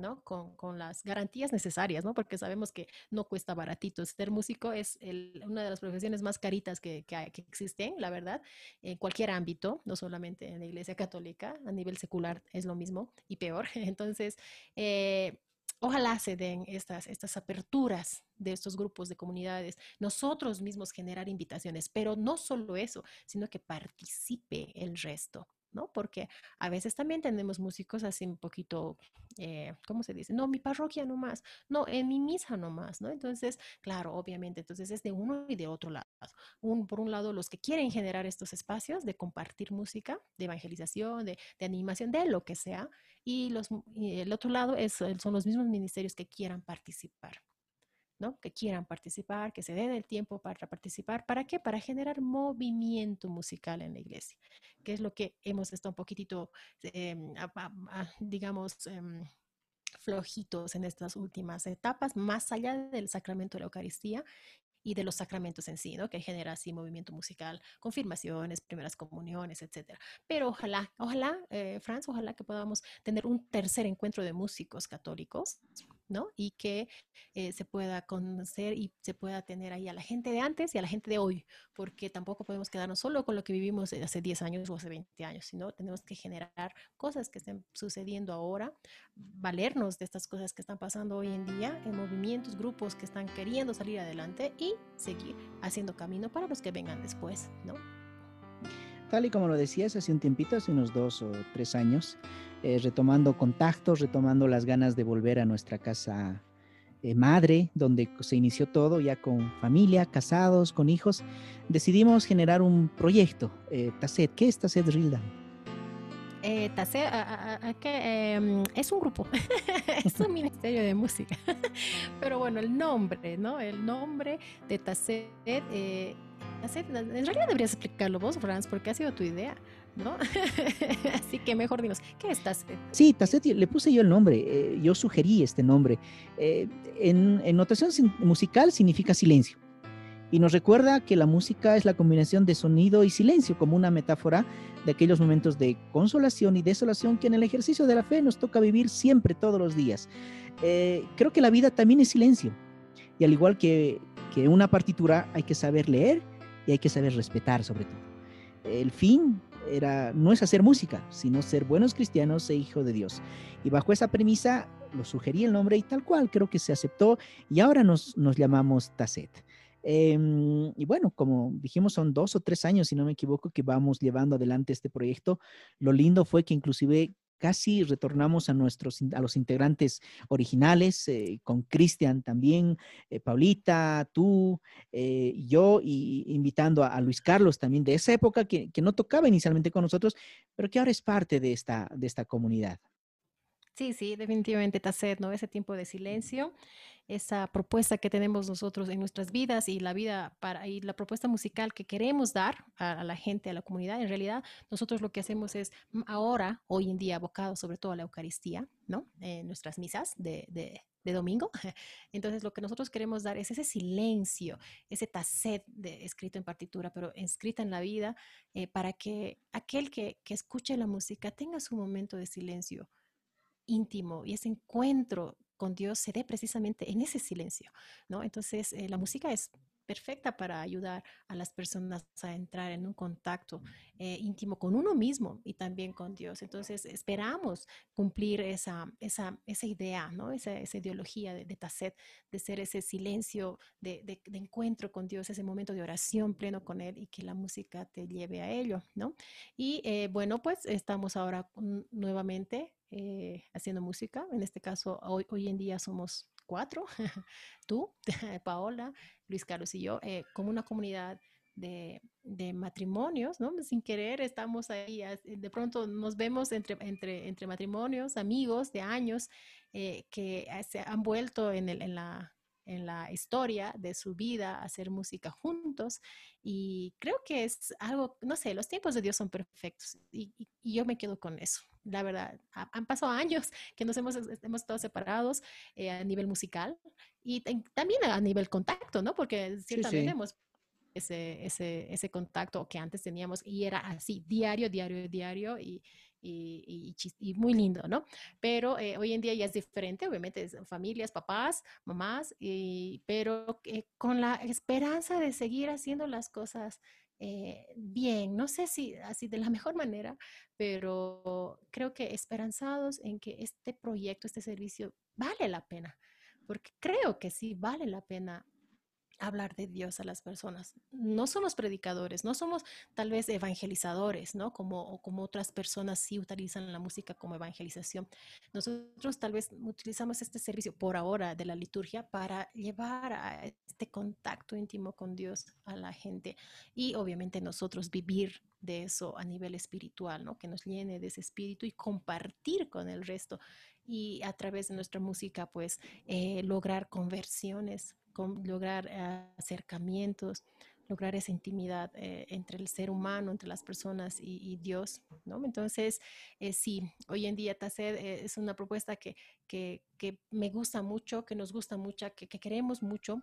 ¿no? Con, las garantías necesarias, ¿no? Porque sabemos que no cuesta baratito. Ser músico es una de las profesiones más caritas que, existen, la verdad, en cualquier ámbito, no solamente en la Iglesia Católica, a nivel secular es lo mismo y peor. Entonces, eh, ojalá se den estas, estas aperturas de estos grupos de comunidades, nosotros mismos generar invitaciones, pero no solo eso, sino que participe el resto, ¿no? Porque a veces también tenemos músicos así un poquito, eh, ¿cómo se dice? No, mi parroquia no más, no, en mi misa no más, ¿no? Entonces, claro, obviamente, entonces es de uno y de otro lado. Un, por un lado, los que quieren generar estos espacios de compartir música, de evangelización, de, de animación, de lo que sea, y, los, y el otro lado es, son los mismos ministerios que quieran participar. ¿No? que quieran participar, que se den el tiempo para participar. ¿Para qué? Para generar movimiento musical en la iglesia, que es lo que hemos estado un poquitito, em, digamos, em, flojitos en estas últimas etapas, más allá del sacramento de la Eucaristía y de los sacramentos en sí, ¿no? Que genera así movimiento musical, confirmaciones, primeras comuniones, etcétera. Pero ojalá, ojalá, eh, Franz, ojalá que podamos tener un tercer encuentro de músicos católicos ¿no? Y que eh, se pueda conocer y se pueda tener ahí a la gente de antes y a la gente de hoy, porque tampoco podemos quedarnos solo con lo que vivimos hace 10 años o hace 20 años, sino tenemos que generar cosas que estén sucediendo ahora, valernos de estas cosas que están pasando hoy en día, en movimientos, grupos que están queriendo salir adelante y seguir haciendo camino para los que vengan después, ¿no? Tal y como lo decías hace un tiempito, hace unos dos o tres años, eh, retomando contactos, retomando las ganas de volver a nuestra casa eh, madre, donde se inició todo ya con familia, casados, con hijos, decidimos generar un proyecto, eh. ¿Qué es TACET, Rilda? Eh, em, es un grupo, es un ministerio de música. Pero bueno, el nombre, ¿no? El nombre de TACET, en realidad deberías explicarlo vos, Franz, porque ha sido tu idea. ¿No? Así que mejor dinos, ¿qué es Tasset? Sí, Tasset le puse yo el nombre, eh, yo sugerí este nombre. Eh, en, notación musical significa silencio. Y nos recuerda que la música es la combinación de sonido y silencio, como una metáfora de aquellos momentos de consolación y desolación que en el ejercicio de la fe nos toca vivir siempre, todos los días. Eh, creo que la vida también es silencio. Y al igual que, que una partitura, hay que saber leer y hay que saber respetar sobre todo. El fin era, no es hacer música, sino ser buenos cristianos e hijo de Dios. Y bajo esa premisa lo sugerí el nombre y tal cual creo que se aceptó y ahora nos, nos llamamos Tasset. Em, y bueno, como dijimos, son dos o tres años, si no me equivoco, que vamos llevando adelante este proyecto. Lo lindo fue que inclusive casi retornamos a nuestros a los integrantes originales, eh, con Cristian también, eh, Paulita, tú, eh, yo, y invitando a, Luis Carlos también de esa época que, que, no tocaba inicialmente con nosotros, pero que ahora es parte de esta, de esta comunidad. Sí, sí, definitivamente, Tacet, ¿no? Ese tiempo de silencio, esa propuesta que tenemos nosotros en nuestras vidas y la vida para y la propuesta musical que queremos dar a, la gente, a la comunidad, en realidad nosotros lo que hacemos es mm, ahora, hoy en día, abocado sobre todo a la Eucaristía, ¿no? En nuestras misas de, de, domingo. Entonces, lo que nosotros queremos dar es ese silencio, ese tacet escrito en partitura, pero escrita en la vida, eh, para que aquel que, que escuche la música tenga su momento de silencio íntimo y ese encuentro con Dios se dé precisamente en ese silencio, ¿no? Entonces, eh, la música es perfecta para ayudar a las personas a entrar en un contacto eh, íntimo con uno mismo y también con Dios. Entonces, esperamos cumplir esa, esa, esa idea, ¿no? esa, esa ideología de, de Tasset, de ser ese silencio de, de, de, encuentro con Dios, ese momento de oración pleno con Él y que la música te lleve a ello. ¿no? Y eh, bueno, pues estamos ahora nuevamente eh, haciendo música. En este caso, hoy, hoy en día somos cuatro, tú, Paola, Luis Carlos y yo, eh, como una comunidad de, de, matrimonios, ¿no? Sin querer estamos ahí, de pronto nos vemos entre, entre, entre matrimonios, amigos de años eh, que se han vuelto en, el, en la en la historia de su vida, hacer música juntos. Y creo que es algo, no sé, los tiempos de Dios son perfectos y, yo me quedo con eso. La verdad, han pasado años que nos hemos, hemos estado separados eh, a nivel musical y también a nivel contacto, ¿no? Porque ciertamente hemos ese, ese, ese contacto que antes teníamos y era así, diario, diario, diario y, y, y, muy lindo, ¿no? Pero eh, hoy en día ya es diferente, obviamente, familias, papás, mamás, y, pero con la esperanza de seguir haciendo las cosas eh, bien, no sé si así de la mejor manera, pero creo que esperanzados en que este proyecto, este servicio vale la pena, porque creo que sí vale la pena hablar de Dios a las personas. No somos predicadores, no somos tal vez evangelizadores, ¿no? Como, como otras personas sí utilizan la música como evangelización. Nosotros tal vez utilizamos este servicio por ahora de la liturgia para llevar a este contacto íntimo con Dios a la gente y obviamente nosotros vivir de eso a nivel espiritual, ¿no? Que nos llene de ese espíritu y compartir con el resto y a través de nuestra música pues eh, lograr conversiones lograr eh, acercamientos, lograr esa intimidad eh, entre el ser humano, entre las personas y, Dios, ¿no? Entonces, eh, sí, hoy en día TACED es una propuesta que, que, que, me gusta mucho, que nos gusta mucho, que, que queremos mucho,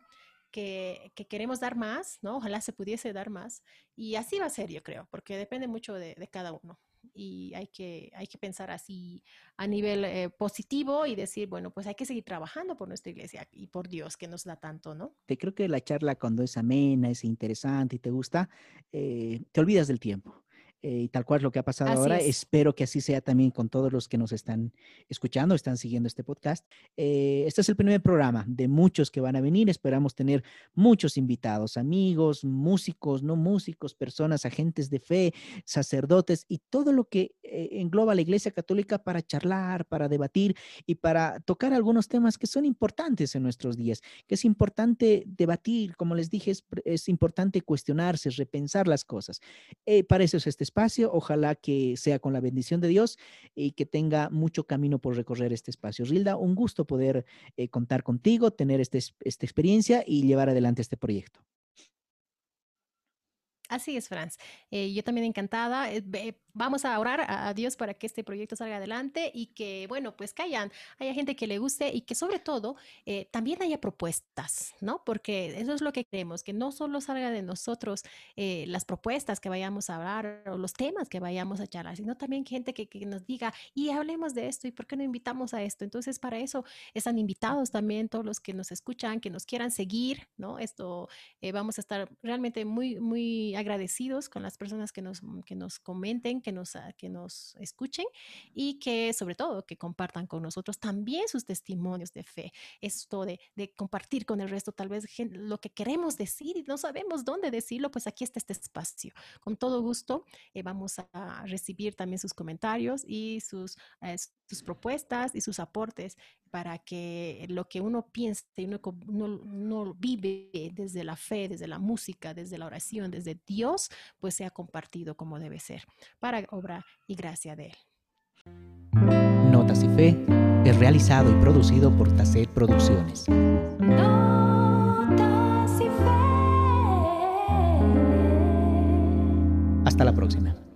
que, que, queremos dar más, ¿no? Ojalá se pudiese dar más. Y así va a ser, yo creo, porque depende mucho de, de cada uno y hay que, hay que pensar así a nivel eh, positivo y decir, bueno, pues hay que seguir trabajando por nuestra iglesia y por Dios que nos da tanto, ¿no? Te creo que la charla cuando es amena, es interesante y te gusta, eh, te olvidas del tiempo. Eh, y tal cual lo que ha pasado ahora. Espero que así sea también con todos los que nos están escuchando, están siguiendo este podcast. Eh, este es el primer programa de muchos que van a venir. Esperamos tener muchos invitados, amigos, músicos, no músicos, personas, agentes de fe, sacerdotes y todo lo que eh, engloba la Iglesia Católica para charlar, para debatir y para tocar algunos temas que son importantes en nuestros días, que es importante debatir, como les dije, es, es importante cuestionarse, repensar las cosas. para eso es este espacio. Ojalá que sea con la bendición de Dios y que tenga mucho camino por recorrer este espacio. Rilda, un gusto poder eh, contar contigo, tener este, esta experiencia y llevar adelante este proyecto. Así es, Franz. Eh, yo también encantada. Eh, vamos a orar a, Dios para que este proyecto salga adelante y que, bueno, pues que haya gente que le guste y que sobre todo eh, también haya propuestas, ¿no? Porque eso es lo que queremos, que no solo salga de nosotros las propuestas que vayamos a hablar o los temas que vayamos a charlar, sino también gente que, que, nos diga, y hablemos de esto, y por qué no invitamos a esto. Entonces, para eso están invitados también todos los que nos escuchan, que nos quieran seguir, ¿no? Esto vamos a estar realmente muy, muy agradecidos con las personas que nos, que nos comenten, que nos, ah, que nos escuchen y que sobre todo que compartan con nosotros también sus testimonios de fe. Esto de, de compartir con el resto tal vez lo que queremos decir y no sabemos dónde decirlo, pues aquí está este espacio. Con todo gusto eh, vamos a recibir también sus comentarios y sus, eh, sus propuestas y sus aportes para que lo que uno piensa y uno, uno, vive desde la fe, desde la música, desde la oración, desde Dios, pues sea compartido como debe ser, para obra y gracia de Él. Notas y fe es realizado y producido por Tasset Producciones. Hasta la próxima.